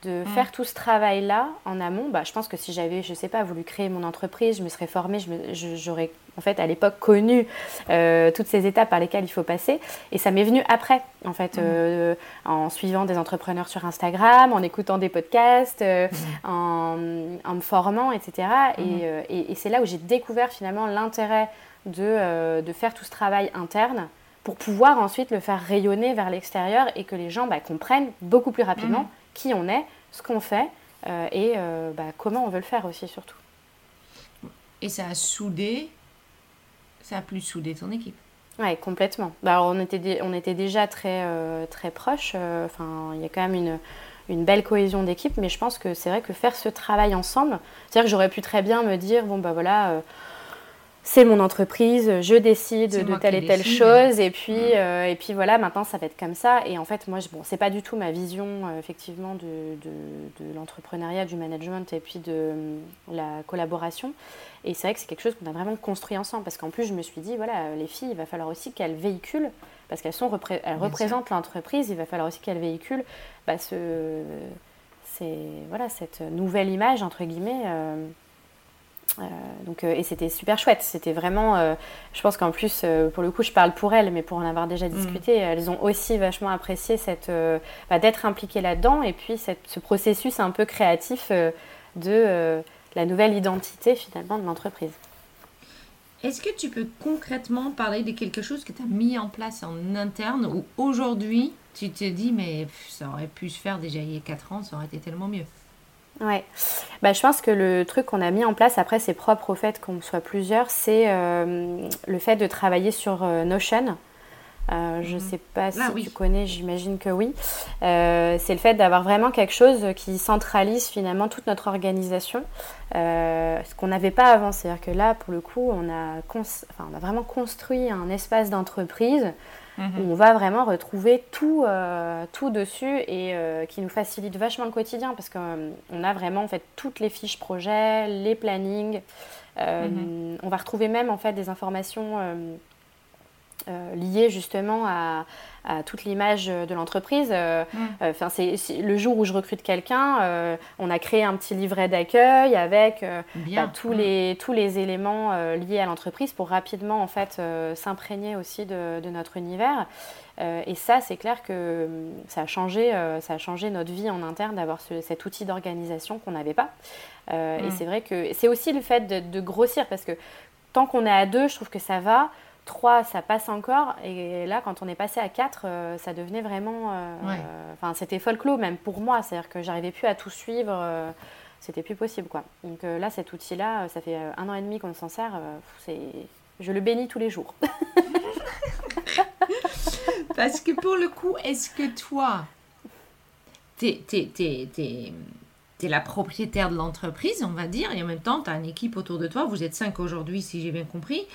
de faire tout ce travail-là en amont. Bah, je pense que si j'avais, je sais pas, voulu créer mon entreprise, je me serais formée, j'aurais en fait à l'époque connu euh, toutes ces étapes par lesquelles il faut passer. Et ça m'est venu après, en fait, euh, en suivant des entrepreneurs sur Instagram, en écoutant des podcasts, euh, en, en me formant, etc. Et, et- et c'est là où j'ai découvert finalement l'intérêt de, de faire tout ce travail interne pour pouvoir ensuite le faire rayonner vers l'extérieur et que les gens bah, comprennent beaucoup plus rapidement. Qui on est, ce qu'on fait euh, et euh, bah, comment on veut le faire aussi surtout. Et ça a soudé, ça a plus soudé ton équipe. Ouais, complètement. Bah, alors, on, était on était déjà très, euh, très proches. Enfin, il y a quand même une, une belle cohésion d'équipe, mais je pense que c'est vrai que faire ce travail ensemble, c'est-à-dire que j'aurais pu très bien me dire, bon, bah voilà, c'est mon entreprise, je décide de telle et telle décide. chose, et puis, euh, et puis voilà, maintenant ça va être comme ça. Et en fait, moi, je, bon, c'est pas du tout ma vision, euh, effectivement, de, de, de l'entrepreneuriat, du management et puis de euh, la collaboration. Et c'est vrai que c'est quelque chose qu'on a vraiment construit ensemble, parce qu'en plus, je me suis dit, voilà, les filles, il va falloir aussi qu'elles véhiculent, parce qu'elles sont repré- elles représentent l'entreprise, il va falloir aussi qu'elles véhiculent bah, ce, c'est, voilà, cette nouvelle image, entre guillemets. Euh, donc, euh, et c'était super chouette. C'était vraiment. euh, je pense qu'en plus, pour le coup, je parle pour elles, mais pour en avoir déjà discuté, elles ont aussi vachement apprécié cette, bah, d'être impliquées là-dedans et puis cette- ce processus un peu créatif de la nouvelle identité finalement de l'entreprise. Est-ce que tu peux concrètement parler de quelque chose que tu as mis en place en interne ou aujourd'hui tu te dis mais pff, ça aurait pu se faire déjà il y a 4 ans, ça aurait été tellement mieux? Ouais, bah, je pense que le truc qu'on a mis en place, après c'est propre au fait qu'on soit plusieurs, c'est euh, le fait de travailler sur euh, Notion. Euh, je ne mhm. sais pas si tu connais, j'imagine que oui. c'est le fait d'avoir vraiment quelque chose qui centralise finalement toute notre organisation, ce qu'on n'avait pas avant. C'est-à-dire que là, pour le coup, on a, on a vraiment construit un espace d'entreprise où on va vraiment retrouver tout, euh, tout dessus et euh, qui nous facilite vachement le quotidien parce qu'on euh, a vraiment en fait toutes les fiches projets, les plannings. Mhm. On va retrouver même en fait des informations liées justement à, à toute l'image de l'entreprise. Euh, mm. euh, c'est le jour où je recrute quelqu'un, euh, on a créé un petit livret d'accueil avec bah, tous, mm. les, tous les éléments liés à l'entreprise pour rapidement en fait s'imprégner aussi de, de, notre univers. et ça, c'est clair que hum, ça a changé, ça a changé notre vie en interne d'avoir cet outil d'organisation qu'on n'avait pas. Et mm. c'est vrai que c'est aussi le fait de, de grossir parce que tant qu'on est à deux, je trouve que ça va. 3, ça passe encore. Et là, quand on est passé à 4, euh, ça devenait vraiment. Euh, enfin, c'était folklore même pour moi. C'est-à-dire que j'arrivais plus à tout suivre. Euh, c'était plus possible, quoi. Donc là, cet outil-là, ça fait un an et demi qu'on s'en sert. c'est je le bénis tous les jours. Parce que pour le coup, est-ce que toi, tu es, la propriétaire de l'entreprise, on va dire, et en même temps, tu as une équipe autour de toi. Vous êtes cinq aujourd'hui, si j'ai bien compris.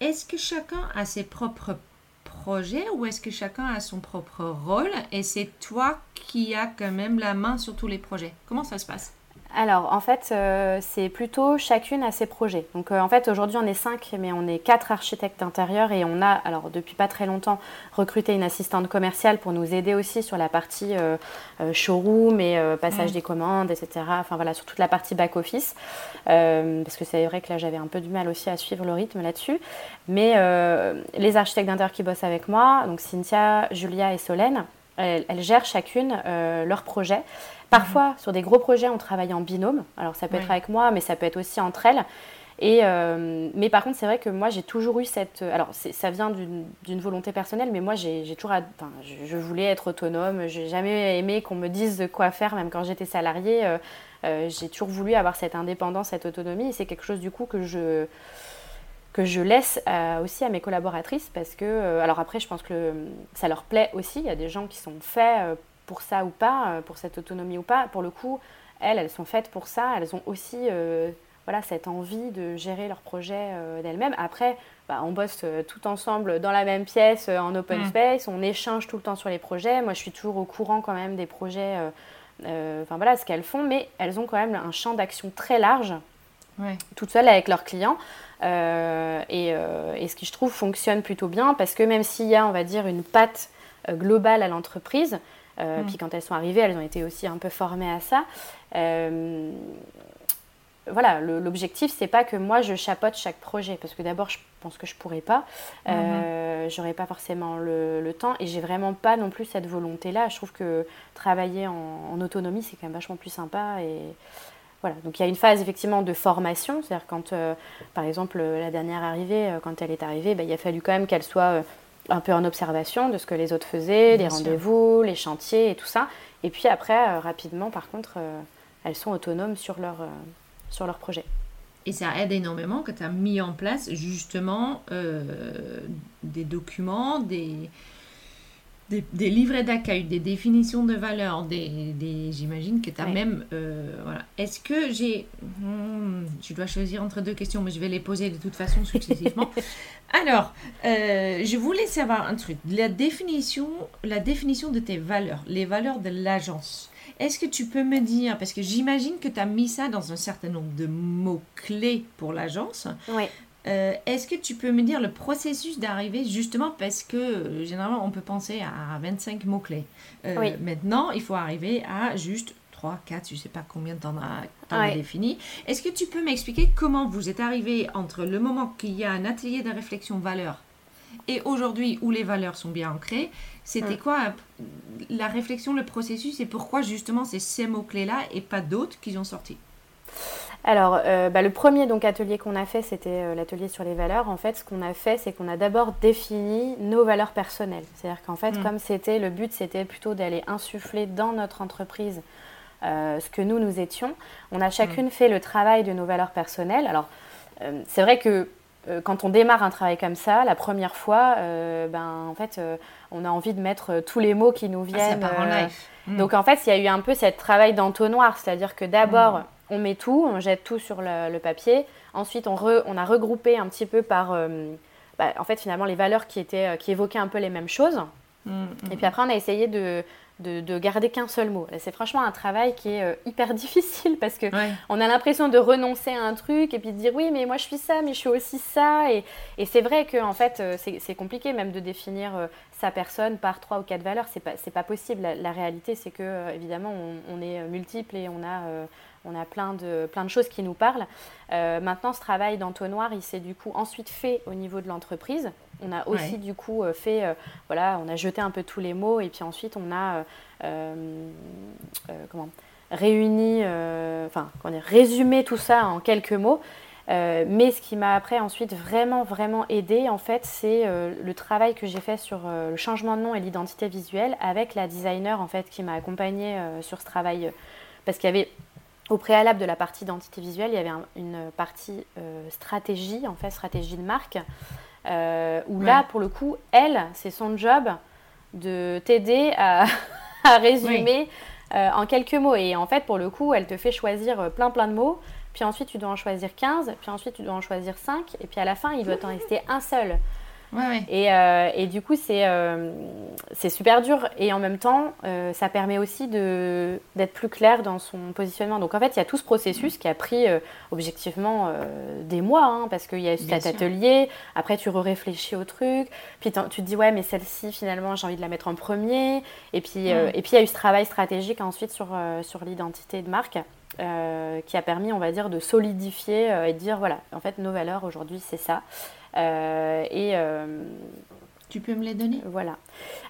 Est-ce que chacun a ses propres projets ou est-ce que chacun a son propre rôle et c'est toi qui as quand même la main sur tous les projets? Comment ça se passe? Alors, en fait, euh, c'est plutôt chacune à ses projets. Donc, euh, en fait, aujourd'hui, on est cinq, mais on est quatre architectes d'intérieur et on a, alors depuis pas très longtemps, recruté une assistante commerciale pour nous aider aussi sur la partie euh, showroom et passage mm. des commandes, etc. Enfin, voilà, sur toute la partie back-office. parce que c'est vrai que là, j'avais un peu du mal aussi à suivre le rythme là-dessus. Mais les architectes d'intérieur qui bossent avec moi, donc Cynthia, Julia et Solène, elles, elles gèrent chacune leur projet. Parfois, sur des gros projets, on travaille en binôme. Alors, ça peut être avec moi, mais ça peut être aussi entre elles. Et, euh, mais par contre, c'est vrai que moi, j'ai toujours eu cette. Alors, ça vient d'une volonté personnelle, mais moi, j'ai toujours. Enfin, je, voulais être autonome. J'ai jamais aimé qu'on me dise quoi faire, même quand j'étais salariée. Euh, euh, j'ai toujours voulu avoir cette indépendance, cette autonomie. Et c'est quelque chose, du coup, que je que je laisse aussi à mes collaboratrices parce que, alors après, je pense que ça leur plaît aussi. Il y a des gens qui sont faits pour ça ou pas, euh, pour cette autonomie ou pas. Pour le coup, elles, elles sont faites pour ça. Elles ont aussi euh, voilà, cette envie de gérer leur projet euh, d'elles-mêmes. Après, bah, on bosse tout ensemble dans la même pièce, en open mm. space, on échange tout le temps sur les projets. Moi, je suis toujours au courant quand même des projets, enfin voilà, ce qu'elles font, mais elles ont quand même un champ d'action très large, toutes seules avec leurs clients. et, et, ce qui, je trouve, fonctionne plutôt bien, parce que même s'il y a, on va dire, une patte globale à l'entreprise, euh, mm. Puis quand elles sont arrivées, elles ont été aussi un peu formées à ça. Euh, voilà, l'objectif, c'est pas que moi je chapote chaque projet, parce que d'abord, je pense que je pourrais pas, euh, mm-hmm. j'aurais pas forcément le, temps, et j'ai vraiment pas non plus cette volonté-là. Je trouve que travailler en, autonomie, c'est quand même vachement plus sympa. Et voilà, donc il y a une phase effectivement de formation, c'est-à-dire quand, par exemple, la dernière arrivée, quand elle est arrivée, bah, il a fallu quand même qu'elle soit un peu en observation de ce que les autres faisaient, les rendez-vous, les chantiers et tout ça. Et puis après, euh, rapidement, par contre, euh, elles sont autonomes sur leur, euh, sur leur projet. Et ça aide énormément que tu as mis en place justement des documents, des, des, livrets d'accueil, des définitions de valeur, des, j'imagine que tu as même... Euh, voilà. Est-ce que j'ai... Hmm, je dois choisir entre deux questions, mais je vais les poser de toute façon successivement. Alors, euh, je voulais savoir un truc. La définition, la définition de tes valeurs, les valeurs de l'agence. Est-ce que tu peux me dire, parce que j'imagine que tu as mis ça dans un certain nombre de mots-clés pour l'agence. Oui. Euh, est-ce que tu peux me dire le processus d'arrivée justement parce que euh, généralement on peut penser à 25 mots-clés. Euh, maintenant, il faut arriver à juste 3, 4, je ne sais pas combien de temps as défini. Est-ce que tu peux m'expliquer comment vous êtes arrivé entre le moment qu'il y a un atelier de réflexion valeur et aujourd'hui où les valeurs sont bien ancrées, c'était mm. quoi la réflexion, le processus et pourquoi justement c'est ces mots-clés-là et pas d'autres qui ont sorti alors, euh, bah, le premier donc, atelier qu'on a fait, c'était euh, l'atelier sur les valeurs. En fait, ce qu'on a fait, c'est qu'on a d'abord défini nos valeurs personnelles. C'est-à-dire qu'en fait, mm. comme c'était le but, c'était plutôt d'aller insuffler dans notre entreprise euh, ce que nous, nous étions. On a chacune mm. fait le travail de nos valeurs personnelles. Alors, c'est vrai que quand on démarre un travail comme ça, la première fois, ben, en fait, on a envie de mettre tous les mots qui nous ah, viennent. Mm. Donc en fait, il y a eu un peu ce travail d'entonnoir, c'est-à-dire que d'abord. On met tout, on jette tout sur le, papier. Ensuite, on, on, a regroupé un petit peu par, bah, en fait, finalement, les valeurs qui, étaient, qui évoquaient un peu les mêmes choses. Mm, Et puis après, on a essayé de, de, garder qu'un seul mot. C'est franchement un travail qui est euh, hyper difficile parce que on a l'impression de renoncer à un truc et puis de dire oui, mais moi je suis ça, mais je suis aussi ça. Et, et c'est vrai que en fait, euh, c'est compliqué même de définir euh, sa personne par trois ou quatre valeurs. C'est pas, pas possible. La, réalité, c'est que évidemment, on, on, est multiple et on a on a plein de, plein de choses qui nous parlent. Euh, maintenant, ce travail d'entonnoir, il s'est du coup ensuite fait au niveau de l'entreprise. On a aussi du coup euh, fait, euh, voilà, on a jeté un peu tous les mots et puis ensuite on a comment, réuni, enfin, résumé tout ça en quelques mots. mais ce qui m'a après ensuite vraiment vraiment aidé en fait c'est le travail que j'ai fait sur le changement de nom et l'identité visuelle avec la designer en fait qui m'a accompagnée sur ce travail parce qu'il y avait au préalable de la partie identité visuelle, il y avait une partie euh, stratégie, en fait, stratégie de marque, euh, où là, pour le coup, elle, c'est son job de t'aider à, résumer euh, en quelques mots. Et en fait, pour le coup, elle te fait choisir plein plein de mots, puis ensuite tu dois en choisir 15, puis ensuite tu dois en choisir 5, et puis à la fin, il doit t'en rester un seul. Et, euh, et, du coup, euh, c'est super dur. Et en même temps, euh, ça permet aussi d'être plus clair dans son positionnement. Donc en fait, il y a tout ce processus qui a pris objectivement des mois, hein, parce qu'il y a cet atelier, après tu réfléchis au truc, puis tu te dis, ouais, mais celle-ci, finalement, j'ai envie de la mettre en premier. Et puis, et puis il y a eu ce travail stratégique ensuite sur, sur l'identité de marque. qui a permis, on va dire, de solidifier et de dire, voilà, en fait, nos valeurs aujourd'hui, c'est ça. Euh, et euh, tu peux me les donner? Voilà.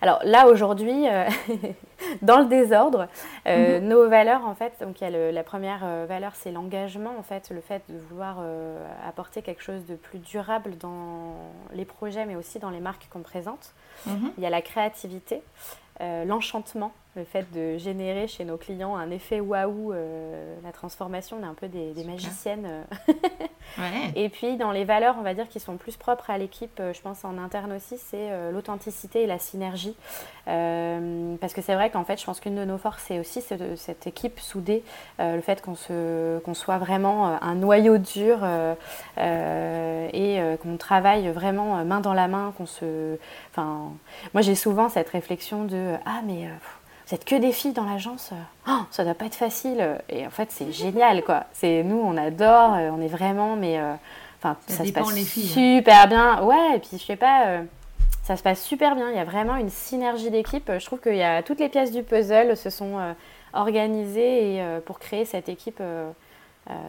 Alors là aujourd'hui, euh, dans le désordre, mhm. nos valeurs en fait, donc il y a la première valeur, c'est l'engagement en fait, le fait de vouloir apporter quelque chose de plus durable dans les projets, mais aussi dans les marques qu'on présente. Mhm. Il y a la créativité, l'enchantement le fait de générer chez nos clients un effet waouh, euh, la transformation, on est un peu des, magiciennes. Euh. Et puis dans les valeurs, on va dire, qui sont plus propres à l'équipe, euh, je pense en interne aussi, c'est l'authenticité et la synergie. parce que c'est vrai qu'en fait, je pense qu'une de nos forces, c'est aussi cette, équipe soudée, le fait qu'on qu'on soit vraiment un noyau dur et qu'on travaille vraiment main dans la main, qu'on se... Enfin, moi j'ai souvent cette réflexion de « Ah mais vous êtes que des filles dans l'agence, oh, ça doit pas être facile. Et en fait, c'est génial, quoi. C'est nous, on adore, euh, on est vraiment, mais euh, enfin, ça, se passe les filles, hein. super bien. Ouais, et puis je sais pas, euh, ça se passe super bien. Il y a vraiment une synergie d'équipe. Je trouve qu'il y a toutes les pièces du puzzle se sont organisées et, pour créer cette équipe.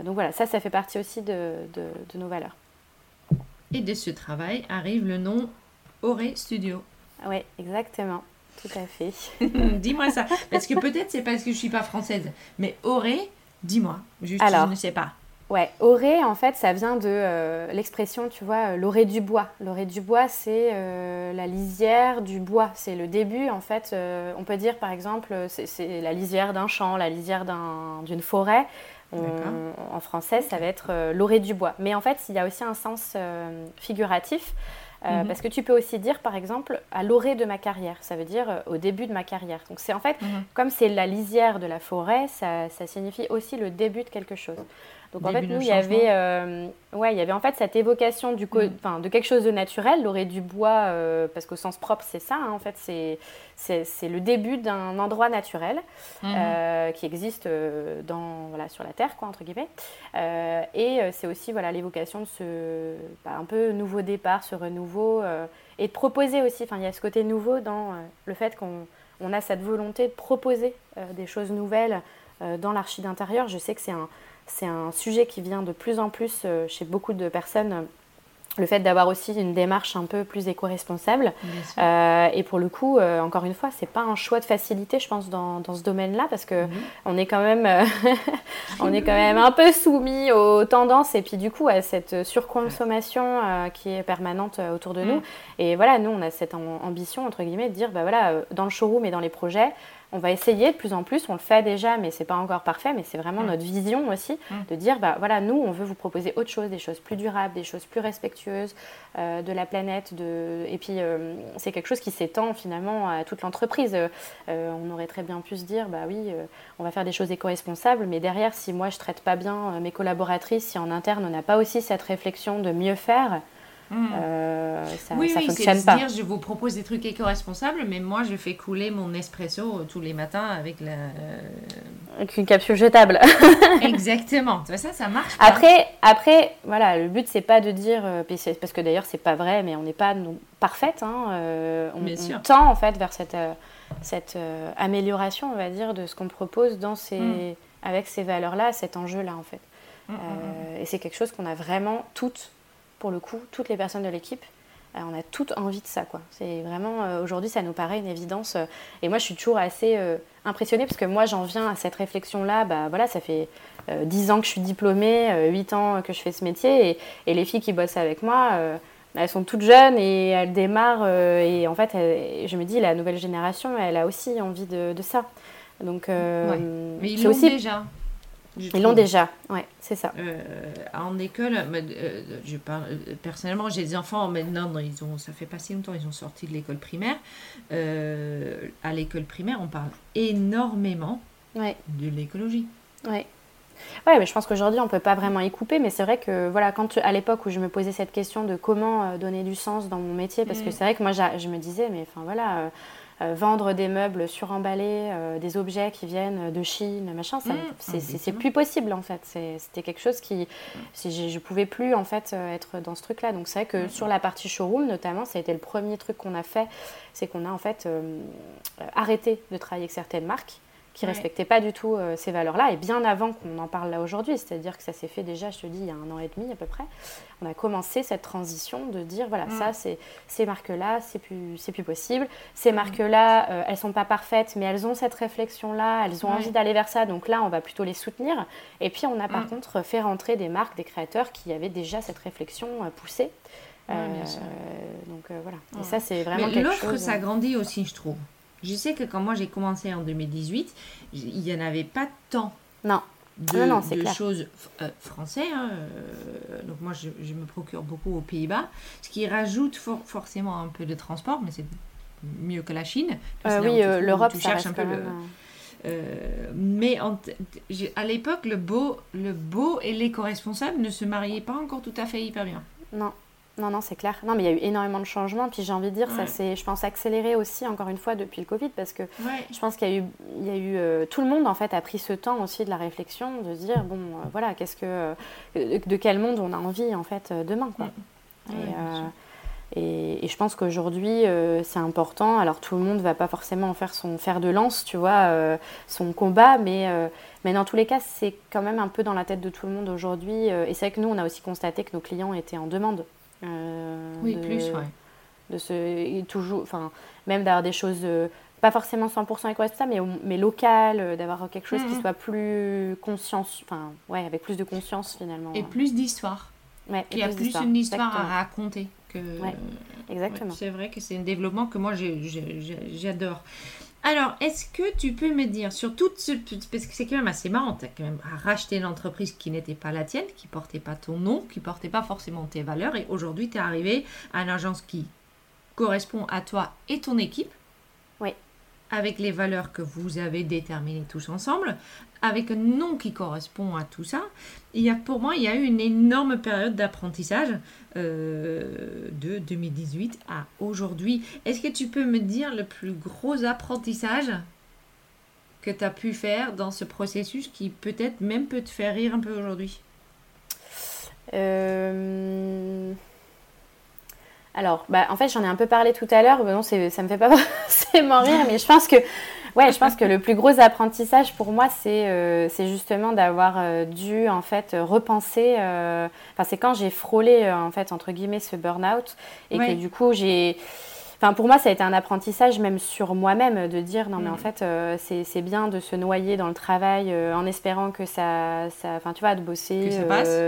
donc voilà, ça, ça fait partie aussi de, de nos valeurs. Et de ce travail arrive le nom Auré Studio. Oui, exactement. Tout à fait. dis-moi ça. Parce que peut-être c'est parce que je suis pas française. Mais Auré, dis-moi. Juste, Alors, je ne sais pas. Ouais, Auré, en fait, ça vient de euh, l'expression, tu vois, euh, l'orée du bois. L'orée du bois, c'est euh, la lisière du bois. C'est le début, en fait. on peut dire, par exemple, c'est la lisière d'un champ, la lisière d'une forêt. en français, ça va être l'orée du bois. Mais en fait, il y a aussi un sens figuratif. Euh, mhm. Parce que tu peux aussi dire, par exemple, à l'orée de ma carrière. Ça veut dire euh, au début de ma carrière. Donc c'est en fait, mhm. comme c'est la lisière de la forêt, ça, ça, signifie aussi le début de quelque chose. Donc en fait, nous, il y, avait, euh, ouais, il y avait en fait cette évocation du mm. de quelque chose de naturel, l'orée du bois, euh, parce qu'au sens propre, c'est ça, hein, en fait, c'est le début d'un endroit naturel mm-hmm. euh, qui existe dans, voilà, sur la Terre, quoi, entre guillemets. et c'est aussi voilà, l'évocation de ce bah, un peu nouveau départ, ce renouveau, et de proposer aussi, enfin, il y a ce côté nouveau dans le fait qu'on on a cette volonté de proposer des choses nouvelles dans l'archi d'intérieur. Je sais que c'est un c'est un sujet qui vient de plus en plus euh, chez beaucoup de personnes le fait d'avoir aussi une démarche un peu plus éco-responsable. Euh, et pour le coup, euh, encore une fois, c'est pas un choix de facilité, je pense, dans, dans ce domaine-là, parce que mhm. on est quand même, on est quand même un peu soumis aux tendances et puis du coup à cette surconsommation qui est permanente autour de nous. Mhm. Et voilà, nous, on a cette ambition entre guillemets de dire, bah voilà, dans le showroom et dans les projets, on va essayer de plus en plus, on le fait déjà, mais c'est pas encore parfait, mais c'est vraiment notre vision aussi de dire, bah voilà, nous, on veut vous proposer autre chose, des choses plus durables, des choses plus respectueuses euh, de la planète, de... et puis euh, c'est quelque chose qui s'étend finalement à toute l'entreprise. Euh, on aurait très bien pu se dire, bah oui, on va faire des choses éco-responsables, mais derrière, si moi je traite pas bien mes collaboratrices, si en interne on n'a pas aussi cette réflexion de mieux faire, Hmm. Euh, ça, oui, oui, fonctionne pas. Dire, je vous propose des trucs éco-responsables, mais moi, je fais couler mon espresso euh, tous les matins avec la. Euh, avec une capsule jetable. Exactement. Ça, ça marche. Après, après, voilà, le but c'est pas de dire, parce que d'ailleurs c'est pas vrai, mais on n'est pas non, parfaite. Hein, on, tend en fait vers cette, cette amélioration, on va dire, de ce qu'on propose dans ces, hmm. avec ces valeurs-là, cet enjeu-là en fait. Hmm, et c'est quelque chose qu'on a vraiment toutes pour le coup, toutes les personnes de l'équipe, euh, on a toutes envie de ça. quoi. C'est vraiment, euh, aujourd'hui, ça nous paraît une évidence. Euh, et moi, je suis toujours assez impressionnée parce que moi, j'en viens à cette réflexion-là. Bah, voilà, ça fait 10 ans que je suis diplômée, 8 ans que je fais ce métier. Et, les filles qui bossent avec moi, elles sont toutes jeunes et elles démarrent. et en fait, je me dis, la nouvelle génération, elle a aussi envie de, ça. Donc, Mais ils l'ont aussi... déjà. Ils l'ont déjà, ouais, c'est ça. Euh, en école, euh, je parle euh, personnellement, j'ai des enfants maintenant, ils ont, ça fait pas si longtemps, ils ont sorti de l'école primaire. à l'école primaire, on parle énormément de l'écologie. Ouais. Ouais, mais je pense qu'aujourd'hui, on ne peut pas vraiment y couper, mais c'est vrai que, voilà, quand à l'époque où je me posais cette question de comment donner du sens dans mon métier, parce que mm. c'est vrai que moi, je me disais, mais enfin voilà, vendre des meubles suremballés, euh, des objets qui viennent de Chine, machin, mmh, c'est plus possible en fait. C'était quelque chose qui, si je pouvais plus en fait euh, être dans ce truc-là. Donc c'est vrai que sur la partie showroom notamment, ça a été le premier truc qu'on a fait, c'est qu'on a en fait arrêté de travailler avec certaines marques qui ne respectaient pas du tout euh, ces valeurs-là, et bien avant qu'on en parle là aujourd'hui, c'est-à-dire que ça s'est fait déjà, je te dis, il y a un an et demi à peu près, on a commencé cette transition de dire, voilà, mm. ça, c'est ces marques-là, c'est plus, plus possible, ces mm. marques-là, elles euh, elles sont pas parfaites, mais elles ont cette réflexion-là, elles ont envie d'aller vers ça, donc là, on va plutôt les soutenir, et puis on a par mm. contre fait rentrer des marques, des créateurs qui avaient déjà cette réflexion euh, poussée. donc voilà, et ça, c'est vraiment mais quelque. L'offre s'agrandit aussi, je trouve. Je sais que quand moi j'ai commencé en 2018, il n'y en avait pas tant. Non. De, choses euh, français. Hein, euh, donc moi, je, me procure beaucoup aux Pays-Bas, ce qui rajoute forcément un peu de transport, mais c'est mieux que la Chine. Euh, oui, l'Europe, ça reste un peu mais à l'époque, le beau, le beau et l'éco-responsable ne se mariaient pas encore tout à fait hyper bien. Non. Non, non, c'est clair. Non, mais il y a eu énormément de changements. Puis j'ai envie de dire, ça s'est, je pense, accéléré aussi, encore une fois, depuis le Covid, parce que je pense qu'il y a eu, il y a eu euh, tout le monde, en fait, a pris ce temps aussi de la réflexion, de se dire, bon, euh, voilà, qu'est-ce que, euh, de quel monde on a envie, en fait, demain, quoi. Et, et, je pense qu'aujourd'hui, c'est important. Alors, tout le monde ne va pas forcément faire son fer de lance, tu vois, son combat, mais, mais dans tous les cas, c'est quand même un peu dans la tête de tout le monde aujourd'hui. et c'est vrai que nous, on a aussi constaté que nos clients étaient en demande euh, oui, plus, ouais. De ce, toujours, enfin, même d'avoir des choses, euh, pas forcément 100% éco ça, mais, mais locales, euh, d'avoir quelque chose qui soit plus conscience, enfin, ouais, avec plus de conscience finalement. Et plus d'histoire. Ouais, Il y a plus une histoire à raconter. Que, exactement. c'est vrai que c'est un développement que moi j'adore. Alors, est-ce que tu peux me dire sur toute ce... Parce que c'est quand même assez marrant, tu as quand même racheté une entreprise qui n'était pas la tienne, qui portait pas ton nom, qui portait pas forcément tes valeurs, et aujourd'hui tu es arrivé à une agence qui correspond à toi et ton équipe. Oui. Avec les valeurs que vous avez déterminées tous ensemble, avec un nom qui correspond à tout ça. Il y a, pour moi, il y a eu une énorme période d'apprentissage euh, de 2018 à aujourd'hui. Est-ce que tu peux me dire le plus gros apprentissage que tu as pu faire dans ce processus qui peut-être même peut te faire rire un peu aujourd'hui? Euh, Alors, bah, en fait, j'en ai un peu parlé tout à l'heure. non, ça me fait pas forcément rire, mais je pense que Ouais, je pense que le plus gros apprentissage pour moi, c'est euh, justement d'avoir euh, dû en fait repenser. Euh, enfin, c'est quand j'ai frôlé en fait entre guillemets ce burn-out et que du coup j'ai. Enfin, pour moi, ça a été un apprentissage même sur moi-même de dire non, mais en mm. fait, c'est bien de se noyer dans le travail en espérant que ça, enfin, tu vois, de bosser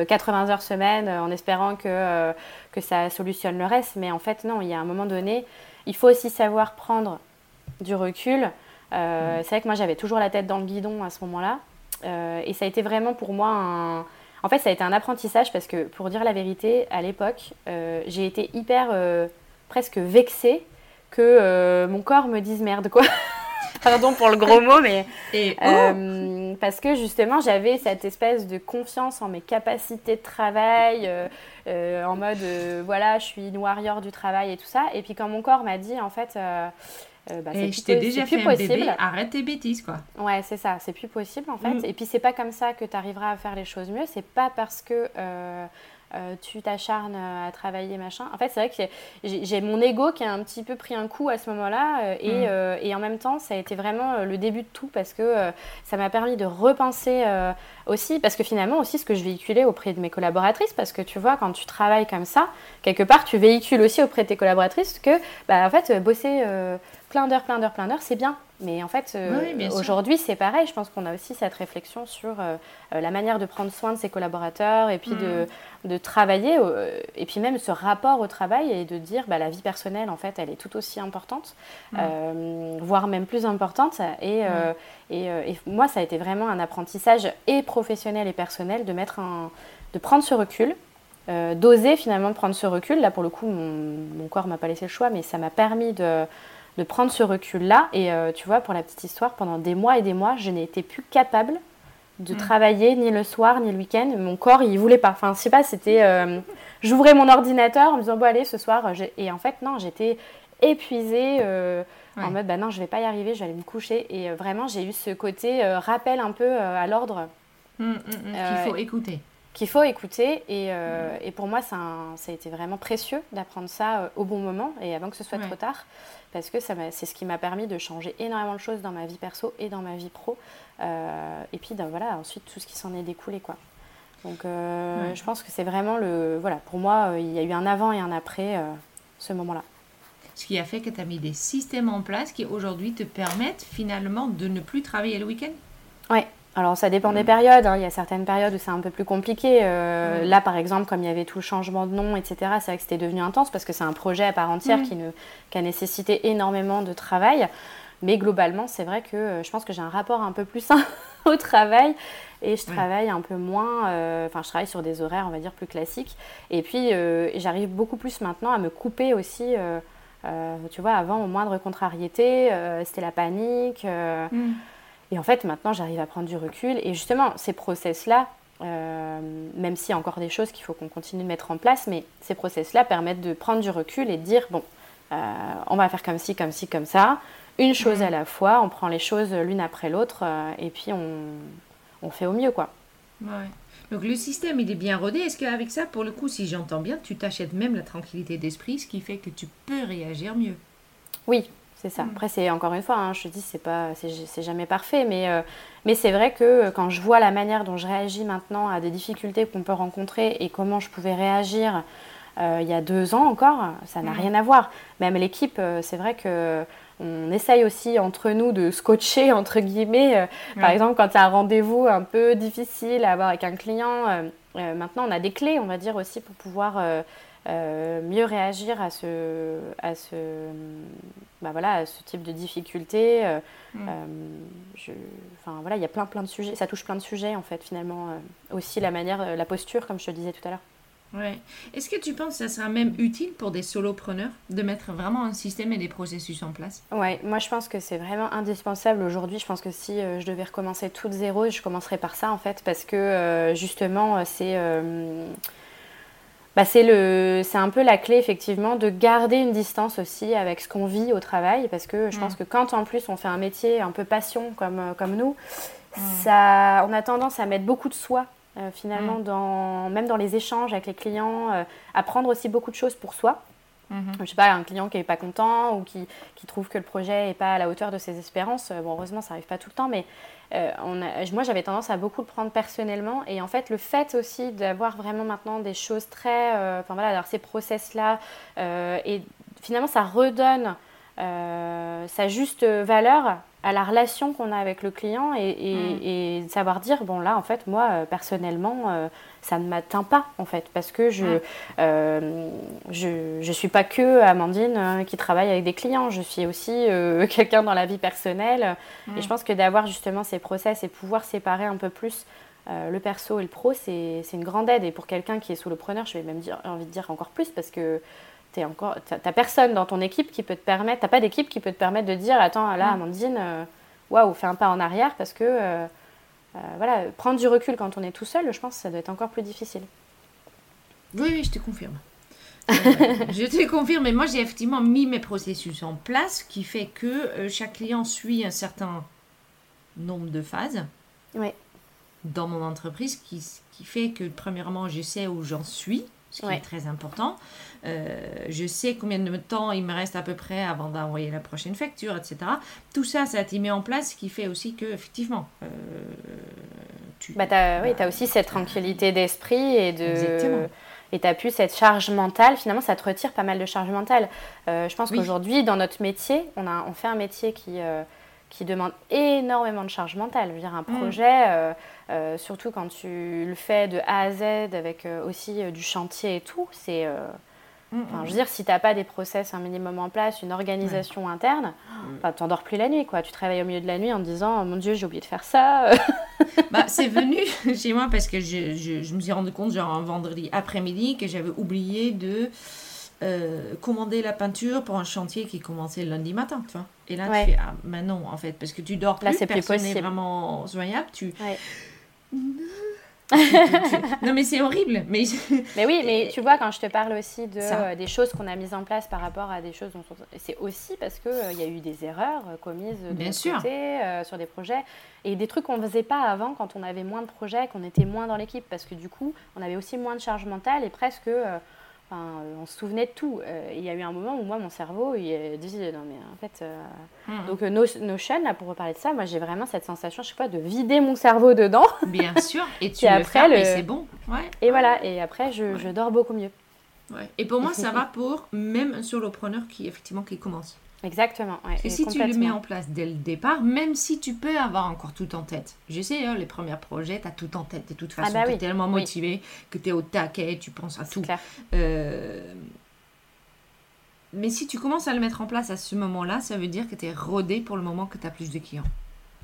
80 heures semaine en espérant que, que ça solutionne le reste. Mais en fait, non, il y a un moment donné, il faut aussi savoir prendre du recul C'est vrai que moi, j'avais toujours la tête dans le guidon à ce moment-là. et ça a été vraiment pour moi un. En fait, ça a été un apprentissage parce que, pour dire la vérité, à l'époque, j'ai été hyper presque vexée que mon corps me dise merde, quoi. Pardon pour le gros mot, mais. Euh, parce que justement, j'avais cette espèce de confiance en mes capacités de travail, euh, euh, en mode voilà, je suis une warrior du travail et tout ça. Et puis quand mon corps m'a dit, en fait. Bah, et je t'ai déjà fait un bébé, arrête tes bêtises quoi. Ouais, c'est ça, c'est plus possible en fait. Mm. Et puis c'est pas comme ça que tu arriveras à faire les choses mieux. C'est pas parce que euh, tu t'acharnes à travailler, machin. En fait, c'est vrai que j'ai mon ego qui a un petit peu pris un coup à ce moment-là. Euh, et, mm. euh, et, en même temps, ça a été vraiment le début de tout parce que ça m'a permis de repenser aussi. Parce que finalement, aussi, ce que je véhiculais auprès de mes collaboratrices, parce que tu vois, quand tu travailles comme ça, quelque part, tu véhicules aussi auprès de tes collaboratrices que, bah, en fait, bosser plein d'heures, plein d'heures, plein d'heures, c'est bien. Mais en fait, euh, aujourd'hui, c'est pareil. Je pense qu'on a aussi cette réflexion sur euh, euh, la manière de prendre soin de ses collaborateurs et puis de, mm. de, travailler, et puis même ce rapport au travail et de dire bah, la vie personnelle, en fait, elle est tout aussi importante, mm. voire même plus importante. Et, mm. et, et, moi, ça a été vraiment un apprentissage et professionnel et personnel de, mettre un, de prendre ce recul. d'oser finalement prendre ce recul. Là, pour le coup, mon, mon corps m'a pas laissé le choix, mais ça m'a permis de, de prendre ce recul-là. Et euh, tu vois, pour la petite histoire, pendant des mois et des mois, je n'ai été plus capable de mm. travailler ni le soir ni le week-end. Mon corps, il voulait pas. Enfin, je sais pas, c'était. Euh, j'ouvrais mon ordinateur en me disant, bon, allez, ce soir. Et en fait, non, j'étais épuisée. Euh, en mode, bah non, je vais pas y arriver, je vais aller me coucher. Et vraiment, j'ai eu ce côté rappel un peu à l'ordre. Mm, mm, qu'il faut écouter qu'il faut écouter. Et, et, pour moi, ça a, ça a, été vraiment précieux d'apprendre ça au bon moment et avant que ce soit trop tard parce que c'est ce qui m'a permis de changer énormément de choses dans ma vie perso et dans ma vie pro. Euh, et puis ben, voilà, ensuite tout ce qui s'en est découlé. Quoi. Donc euh, je pense que c'est vraiment le... Voilà, pour moi, euh, il y a eu un avant et un après ce moment-là. Ce qui a fait que tu as mis des systèmes en place qui aujourd'hui te permettent finalement de ne plus travailler le week-end? Oui, alors ça dépend des périodes, hein. il y a certaines périodes où c'est un peu plus compliqué. Euh, là par exemple, comme il y avait tout le changement de nom, etc., c'est vrai que c'était devenu intense parce que c'est un projet à part entière qui, ne, a nécessité énormément de travail. Mais globalement, c'est vrai que euh, je pense que j'ai un rapport un peu plus sain au travail et je travaille un peu moins, euh, enfin je travaille sur des horaires on va dire plus classiques. Et puis j'arrive beaucoup plus maintenant à me couper aussi. tu vois, avant, au moindre contrariété, c'était la panique. Mm. Et en fait, maintenant, j'arrive à prendre du recul. Et justement, ces process-là, euh, même s'il y a encore des choses qu'il faut qu'on continue de mettre en place, mais ces process-là permettent de prendre du recul et de dire, bon, euh, on va faire comme ci, comme ci, comme ça, une chose à la fois, on prend les choses l'une après l'autre, euh, et puis on, on, fait au mieux, quoi. Ouais. Donc le système, il est bien rodé. Est-ce qu'avec ça, pour le coup, si j'entends bien, tu t'achètes même la tranquillité d'esprit, ce qui fait que tu peux réagir mieux? Oui, c'est ça. Mm. Après, c'est encore une fois, hein, je te dis, c'est pas, c'est jamais parfait, mais, euh, mais c'est vrai que euh, quand je vois la manière dont je réagis maintenant à des difficultés qu'on peut rencontrer et comment je pouvais réagir euh, il y a deux ans encore, ça n'a mm. rien à voir. Même l'équipe, c'est vrai que on essaye aussi entre nous de scotcher entre guillemets. Par exemple, quand il y a un rendez-vous un peu difficile à avoir avec un client, maintenant on a des clés, on va dire aussi pour pouvoir euh, mieux réagir à ce, à ce, bah voilà, à ce type de difficultés. Euh, mm. euh, enfin, voilà, il y a plein, plein de sujets, ça touche plein de sujets en fait finalement. aussi la manière, la posture, comme je te disais tout à l'heure. Ouais. Est-ce que tu penses que ça sera même utile pour des solopreneurs de mettre vraiment un système et des processus en place? Ouais, moi je pense que c'est vraiment indispensable aujourd'hui. Je pense que si je devais recommencer tout de zéro, je commencerais par ça en fait, parce que justement c'est bah, c'est un peu la clé effectivement de garder une distance aussi avec ce qu'on vit au travail parce que je pense mm. que quand en plus on fait un métier un peu passion comme, euh, comme nous, mm. ça, on a tendance à mettre beaucoup de soi euh, finalement mm. dans, même dans les échanges avec les clients, euh, à prendre aussi beaucoup de choses pour soi. Mm-hmm. Je sais pas, un client qui n'est pas content ou qui, qui trouve que le projet n'est pas à la hauteur de ses espérances. Bon, heureusement, ça n'arrive pas tout le temps, mais euh, moi, j'avais tendance à beaucoup le prendre personnellement. Et en fait, le fait aussi d'avoir vraiment maintenant des choses très. Euh, enfin voilà, alors ces process-là, euh, et finalement, ça redonne sa juste valeur à la relation qu'on a avec le client et, mm. savoir dire bon là en fait moi euh, personnellement euh, ça ne m'atteint pas en fait parce que je ne euh, je, je, suis pas que Amandine qui travaille avec des clients je suis aussi quelqu'un dans la vie personnelle et je mm. pense que d'avoir justement ces process et pouvoir séparer un peu plus le perso et le pro c'est une grande aide et pour quelqu'un qui est sous le preneur je vais même dire envie de dire encore plus parce que tu encore, t'as personne dans ton équipe qui peut te permettre, t'as pas d'équipe qui peut te permettre de dire, attends, là, Amandine, euh, waouh, fais un pas en arrière parce que, euh, euh, voilà, prendre du recul quand on est tout seul, je pense que ça doit être encore plus difficile. Oui, oui, je te confirme. je te confirme, mais moi j'ai effectivement mis mes processus en place, qui fait que chaque client suit un certain nombre de phases oui. dans mon entreprise, qui, qui fait que premièrement je sais où j'en suis, ce qui est très important. Euh, je sais combien de temps il me reste à peu près avant d'envoyer la prochaine facture, etc. Tout ça, ça été mis en place, ce qui fait aussi que, effectivement, euh, tu... Bah, as, oui, tu as aussi cette tranquillité d'esprit et de... Exactement et tu as plus cette charge mentale. Finalement, ça te retire pas mal de charge mentale. Euh, je pense qu'aujourd'hui, dans notre métier, on, a, on fait un métier qui, qui demande énormément de charge mentale. Je veux dire, un mm. projet, surtout quand tu le fais de A à Z avec aussi du chantier et tout, c'est je veux dire, si tu n'as pas des process un minimum en place, une organisation interne, tu n'endors plus la nuit. quoi. Tu travailles au milieu de la nuit en te disant oh, Mon Dieu, j'ai oublié de faire ça. bah, c'est venu chez moi parce que je, je, me suis rendu compte, genre un vendredi après-midi, que j'avais oublié de euh, commander la peinture pour un chantier qui commençait lundi matin. Tu vois. Et là, tu fais Ah, mais non, en fait, parce que tu dors plus, là, c'est plus possible. vraiment soignable. Tu non, mais c'est horrible. Mais... mais oui, mais tu vois, quand je te parle aussi de, euh, des choses qu'on a mises en place par rapport à des choses dont c'est aussi parce qu'il euh, y a eu des erreurs euh, commises de Bien sûr. Côté, sur des projets et des trucs qu'on ne faisait pas avant quand on avait moins de projets, qu'on était moins dans l'équipe parce que du coup, on avait aussi moins de charge mentale et presque euh, on se souvenait de tout. Euh, il y a eu un moment où moi, mon cerveau, il a dit non mais en fait, euh, mhm. donc nos, Notion, là, pour reparler de ça, moi j'ai vraiment cette sensation, je sais pas, de vider mon cerveau dedans. Bien sûr. Et tu après, le... c'est bon. Ouais. Et voilà. Et après, je, je dors beaucoup mieux. Ouais. Et pour moi, ça va pour même sur le preneur qui effectivement qui commence. Exactement. et si tu le mets en place dès le départ, même si tu peux avoir encore tout en tête. Je sais, hein, les premiers projets, tu as tout en tête. De toute ah façon, bah tu es tellement motivé que tu es au taquet, tu penses à tout. Euh, mais si tu commences à le mettre en place à ce moment-là, ça veut dire que tu es rodé pour le moment que tu as plus de clients.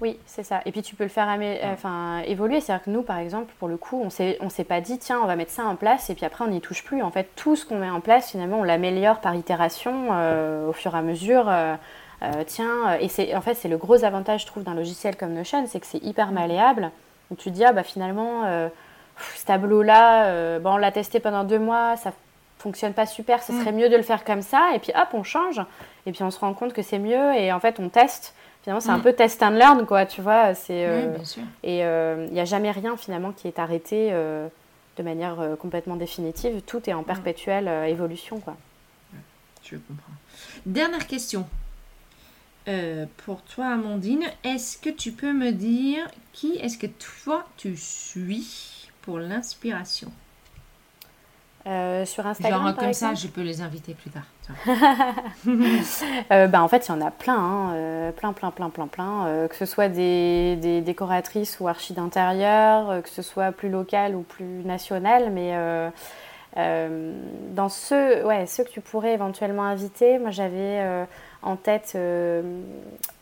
Oui, c'est ça. Et puis tu peux le faire enfin, évoluer. C'est-à-dire que nous, par exemple, pour le coup, on ne s'est pas dit, tiens, on va mettre ça en place et puis après, on n'y touche plus. En fait, tout ce qu'on met en place, finalement, on l'améliore par itération euh, au fur et à mesure. Euh, euh, tiens, et c'est en fait, c'est le gros avantage, je trouve, d'un logiciel comme Notion, c'est que c'est hyper malléable. Donc tu te dis, ah bah finalement, ce tableau-là, bon, on l'a testé pendant deux mois, ça fonctionne pas super, ce mm. serait mieux de le faire comme ça. Et puis hop, on change. Et puis on se rend compte que c'est mieux. Et en fait, on teste finalement, c'est un mm. peu test and learn, quoi, tu vois. C'est, euh, bien sûr. Et il euh, n'y a jamais rien, finalement, qui est arrêté euh, de manière complètement définitive. Tout est en mm. perpétuelle évolution, quoi. Je comprends. Dernière question. pour toi, Amandine, est-ce que tu peux me dire qui est-ce que toi tu suis pour l'inspiration? Euh, sur Instagram. Genre comme ça, je peux les inviter plus tard. euh, bah, en fait, il y en a plein, hein, euh, plein, plein, plein, plein, plein. Euh, que ce soit des, décoratrices ou archi d'intérieur, que ce soit plus local ou plus national, mais dans ceux, ouais, ceux que tu pourrais éventuellement inviter, moi j'avais en tête.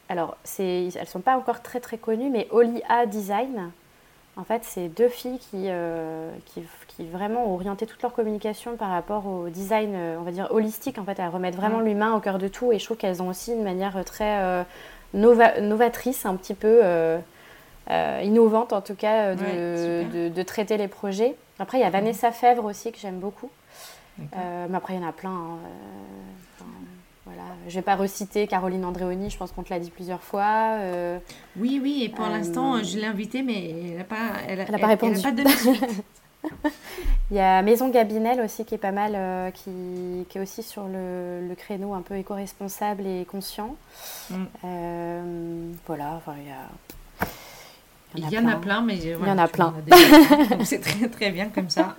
alors, elles ne sont pas encore très très connues, mais Olia Design. En fait, c'est deux filles qui, qui, qui vraiment ont orienté toute leur communication par rapport au design, euh, on va dire holistique, en fait, à remettre vraiment l'humain au cœur de tout. Et je trouve qu'elles ont aussi une manière très euh, novatrice, un petit peu euh, innovante en tout cas, de, de, traiter les projets. Après, il y a Vanessa Fèvre aussi que j'aime beaucoup. mais après, il y en a plein. Hein, voilà. Je ne vais pas reciter Caroline Andréoni, je pense qu'on te l'a dit plusieurs fois. oui, oui, et pour l'instant, je l'ai invitée, mais elle n'a pas, elle, elle, pas répondu. Elle, pas suite. Il y a Maison Gabinel aussi qui est pas mal, euh, qui, qui, est aussi sur le, le créneau un peu éco-responsable et conscient. Mm. Euh, voilà, enfin, il y, a, Il y en a plein, mais il y en a plein. c'est très très bien comme ça.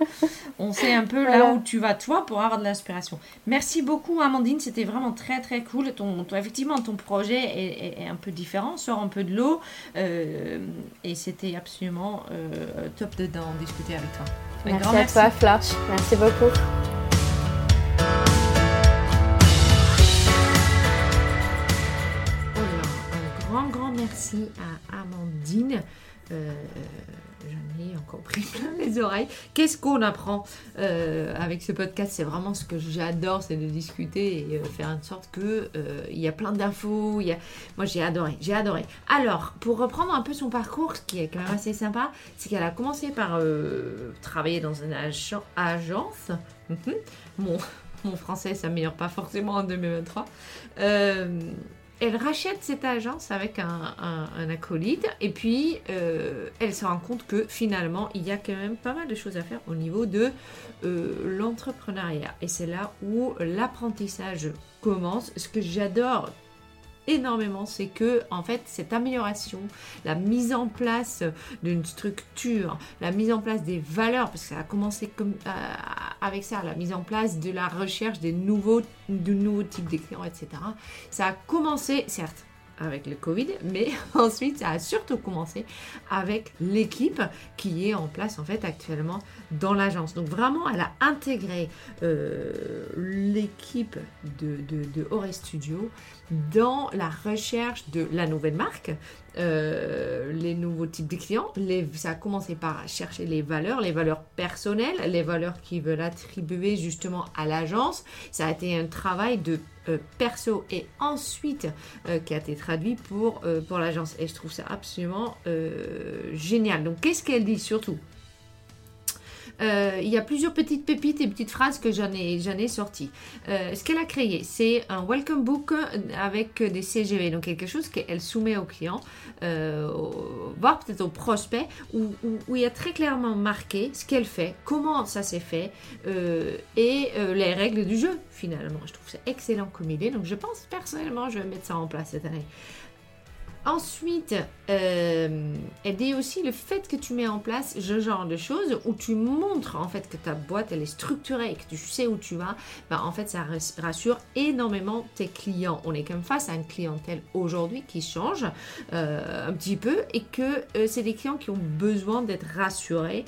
On sait un peu là où tu vas toi pour avoir de l'inspiration. Merci beaucoup Amandine, c'était vraiment très très cool. Ton, effectivement, ton projet est, un peu différent, sort un peu de l'eau, euh, et c'était absolument euh, top d'en discuter avec toi. merci à toi Flash, merci beaucoup. merci à Amandine. Euh, J'en ai encore pris plein les oreilles. Qu'est-ce qu'on apprend euh, avec ce podcast? C'est vraiment ce que j'adore, c'est de discuter et euh, faire en sorte que euh, il y a plein d'infos. Moi, j'ai adoré, j'ai adoré. Alors, pour reprendre un peu son parcours, ce qui est quand même assez sympa, c'est qu'elle a commencé par travailler dans une agence. Mhm. mon, mon français s'améliore pas forcément en 2023 elle rachète cette agence avec un, acolyte et puis euh, elle se rend compte que finalement il y a quand même pas mal de choses à faire au niveau de euh, l'entrepreneuriat. Et c'est là où l'apprentissage commence. Ce que j'adore énormément, c'est que en fait cette amélioration, la mise en place d'une structure, la mise en place des valeurs, parce que ça a commencé comme, euh, avec ça, la mise en place de la recherche des nouveaux, de nouveaux types de clients, etc. Ça a commencé, certes, avec le Covid, mais ensuite ça a surtout commencé avec l'équipe qui est en place en fait actuellement dans l'agence. Donc vraiment, elle a intégré euh, l'équipe de, de, de Studio dans la recherche de la nouvelle marque, euh, les nouveaux types de clients. Ça a commencé par chercher les valeurs, les valeurs personnelles, les valeurs qui veulent attribuer justement à l'agence. Ça a été un travail de euh, perso et ensuite euh, qui a été traduit pour, pour l'agence. Et je trouve ça absolument génial. Donc qu'est-ce qu'elle dit surtout? Il y a plusieurs petites pépites et petites phrases que j'en ai, sorties. Euh, ce qu'elle a créé, c'est un welcome book avec des CGV, donc quelque chose qu'elle soumet aux clients, euh, voire peut-être aux prospects, où, où, il y a très clairement marqué ce qu'elle fait, comment ça s'est fait et les règles du jeu finalement. Je trouve ça excellent comme idée, donc je pense personnellement je vais mettre ça en place cette année. Ensuite, euh, elle dit aussi le fait que tu mets en place ce genre de choses où tu montres en fait que ta boîte elle est structurée et que tu sais où tu vas, bah, en fait ça rassure énormément tes clients. On est même face à une clientèle aujourd'hui qui change euh, un petit peu et que euh, c'est des clients qui ont besoin d'être rassurés.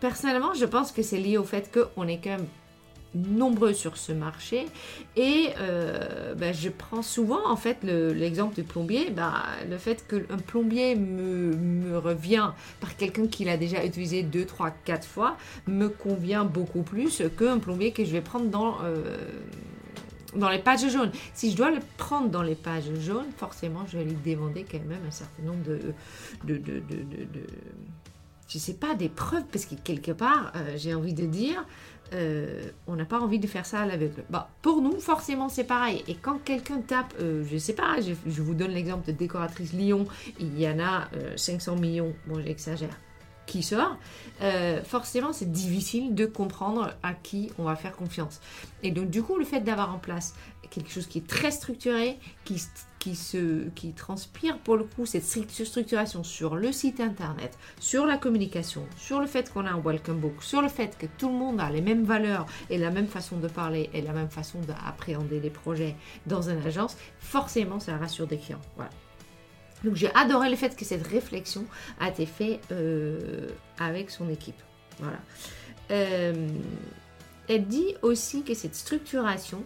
personnellement, je pense que c'est lié au fait qu'on est quand même nombreux sur ce marché et euh, bah, je prends souvent en fait l'exemple du plombier bah, le fait qu'un plombier me, revient par quelqu'un qui l'a déjà utilisé 2, 3, 4 fois me convient beaucoup plus qu'un plombier que je vais prendre dans euh, dans les pages jaunes. Si je dois le prendre dans les pages jaunes, forcément, je vais lui demander quand même un certain nombre de, de je sais pas, des preuves, parce que quelque part, euh, j'ai envie de dire, euh, on n'a pas envie de faire ça à l'aveugle. Bah, pour nous, forcément, c'est pareil. Et quand quelqu'un tape, euh, je sais pas, je, vous donne l'exemple de décoratrice Lyon, il y en a 500 euh, millions, bon j'exagère, qui sort, forcément c'est difficile de comprendre à qui on va faire confiance. Et donc du coup, le fait d'avoir en place quelque chose qui est très structuré, qui, qui, se, qui transpire pour le coup cette structuration sur le site internet, sur la communication, sur le fait qu'on a un welcome book, sur le fait que tout le monde a les mêmes valeurs et la même façon de parler et la même façon d'appréhender les projets dans une agence, forcément ça rassure des clients. Donc j'ai adoré le fait que cette réflexion a été faite euh, avec son équipe. Voilà. Euh, elle dit aussi que cette structuration,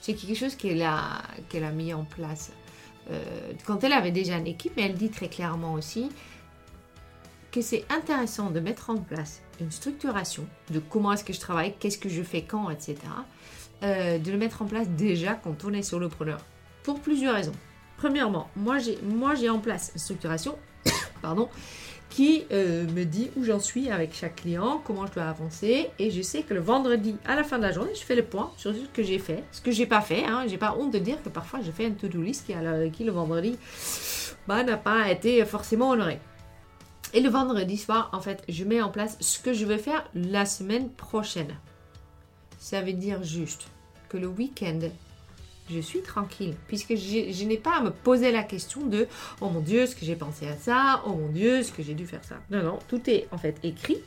c'est quelque chose qu'elle a, qu'elle a mis en place quand elle avait déjà une équipe, mais elle dit très clairement aussi que c'est intéressant de mettre en place une structuration de comment est-ce que je travaille, qu'est-ce que je fais quand, etc. Euh, de le mettre en place déjà quand on est solopreneur. Pour plusieurs raisons. Premièrement, moi j'ai en place une structuration pardon, qui euh, me dit où j'en suis avec chaque client, comment je dois avancer. Et je sais que le vendredi, à la fin de la journée, je fais le point sur ce que j'ai fait, ce que j'ai pas fait. Hein. J'ai pas honte de dire que parfois je fais une to-do list qui, qui le vendredi bah, n'a pas été forcément honoré. Et le vendredi soir, en fait, je mets en place ce que je vais faire la semaine prochaine. Ça veut dire juste que le week-end, je suis tranquille, puisque je, n'ai pas à me poser la question de oh mon Dieu, ce que j'ai pensé à ça, oh mon Dieu, ce que j'ai dû faire ça? Non, non, tout est en fait écrit.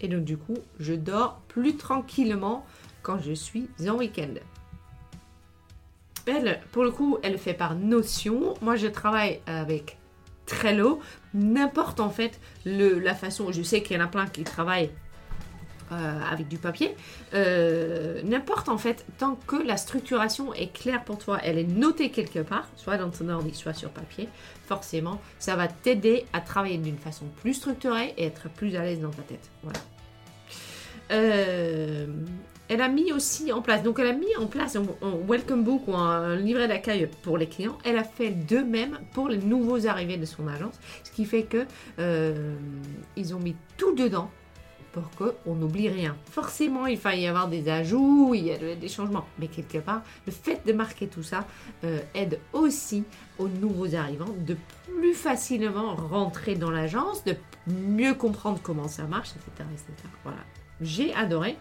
Et donc du coup, je dors plus tranquillement quand je suis en week-end. Elle, pour le coup, elle fait par notion. Moi, je travaille avec Trello. N'importe en fait la façon. Je sais qu'il y en a plein qui travaillent euh, avec du papier. Euh, n'importe en fait, tant que la structuration est claire pour toi, elle est notée quelque part, soit dans ton ordi, soit sur papier, forcément, ça va t'aider à travailler d'une façon plus structurée et être plus à l'aise dans ta tête. Voilà. Euh, elle a mis aussi en place, donc elle a mis en place un, welcome book ou un livret d'accueil pour les clients. Elle a fait de même pour les nouveaux arrivés de son agence, ce qui fait que ils ont mis tout dedans pour qu'on n'oublie rien. Forcément, il va y avoir des ajouts, il y a des changements, mais quelque part, le fait de marquer tout ça euh, aide aussi aux nouveaux arrivants de plus facilement rentrer dans l'agence, de mieux comprendre comment ça marche, etc. etc. Voilà. J'ai adoré.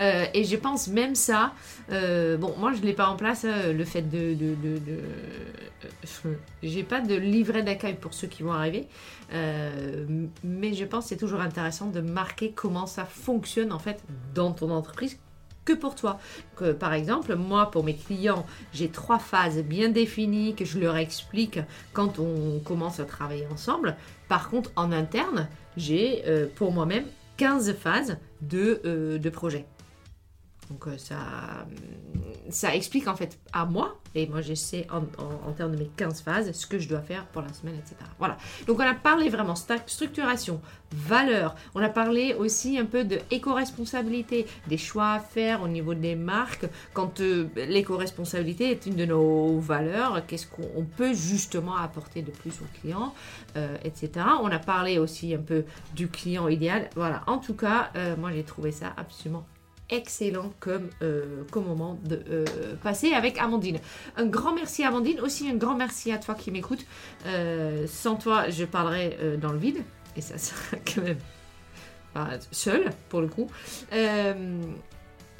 Euh, et je pense même ça, euh, bon, moi je ne l'ai pas en place, euh, le fait de. de, de, J'ai pas de livret d'accueil pour ceux qui vont arriver, mais je pense que c'est toujours intéressant de marquer comment ça fonctionne en fait dans ton entreprise que pour toi. Que, par exemple, moi, pour mes clients, j'ai trois phases bien définies que je leur explique quand on commence à travailler ensemble. Par contre, en interne, j'ai pour moi-même 15 phases de, de projet. Donc euh, ça, ça explique en fait à moi, et moi j'essaie en, termes de mes 15 phases, ce que je dois faire pour la semaine, etc. Voilà. Donc on a parlé vraiment structuration, valeur, on a parlé aussi un peu de éco-responsabilité, des choix à faire au niveau des marques. Quand euh, l'éco-responsabilité est une de nos valeurs, qu'est-ce qu'on peut justement apporter de plus aux clients, euh, etc. On a parlé aussi un peu du client idéal. Voilà, en tout cas, moi j'ai trouvé ça absolument excellent comme, euh, comme moment de euh, passer avec Amandine. Un grand merci Amandine, aussi un grand merci à toi qui m'écoute. Euh, sans toi, je parlerai dans le vide et ça sera quand même seul pour le coup.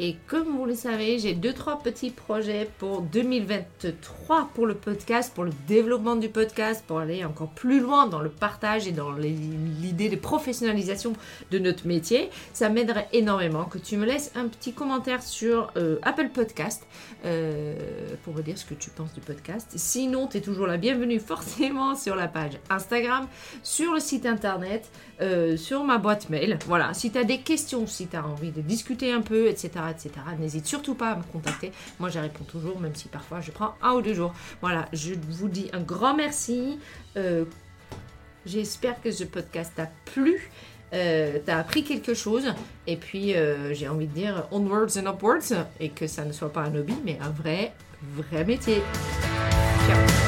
Et comme vous le savez, j'ai deux trois petits projets pour 2023 pour le podcast, pour le développement du podcast, pour aller encore plus loin dans le partage et dans l'idée de professionnalisation de notre métier. Ça m'aiderait énormément que tu me laisses un petit commentaire sur euh, Apple Podcast euh, pour me dire ce que tu penses du podcast. Sinon, tu es toujours la bienvenue forcément sur la page Instagram, sur le site internet, euh, sur ma boîte mail. Voilà, si tu as des questions, si tu as envie de discuter un peu, etc etc. N'hésite surtout pas à me contacter. Moi, j'y réponds toujours, même si parfois je prends un ou deux jours. Voilà, je vous dis un grand merci. Euh, j'espère que ce podcast t'a plu. Euh, t'as appris quelque chose et puis euh, j'ai envie de dire onwards and upwards et que ça ne soit pas un hobby mais un vrai vrai métier. Ciao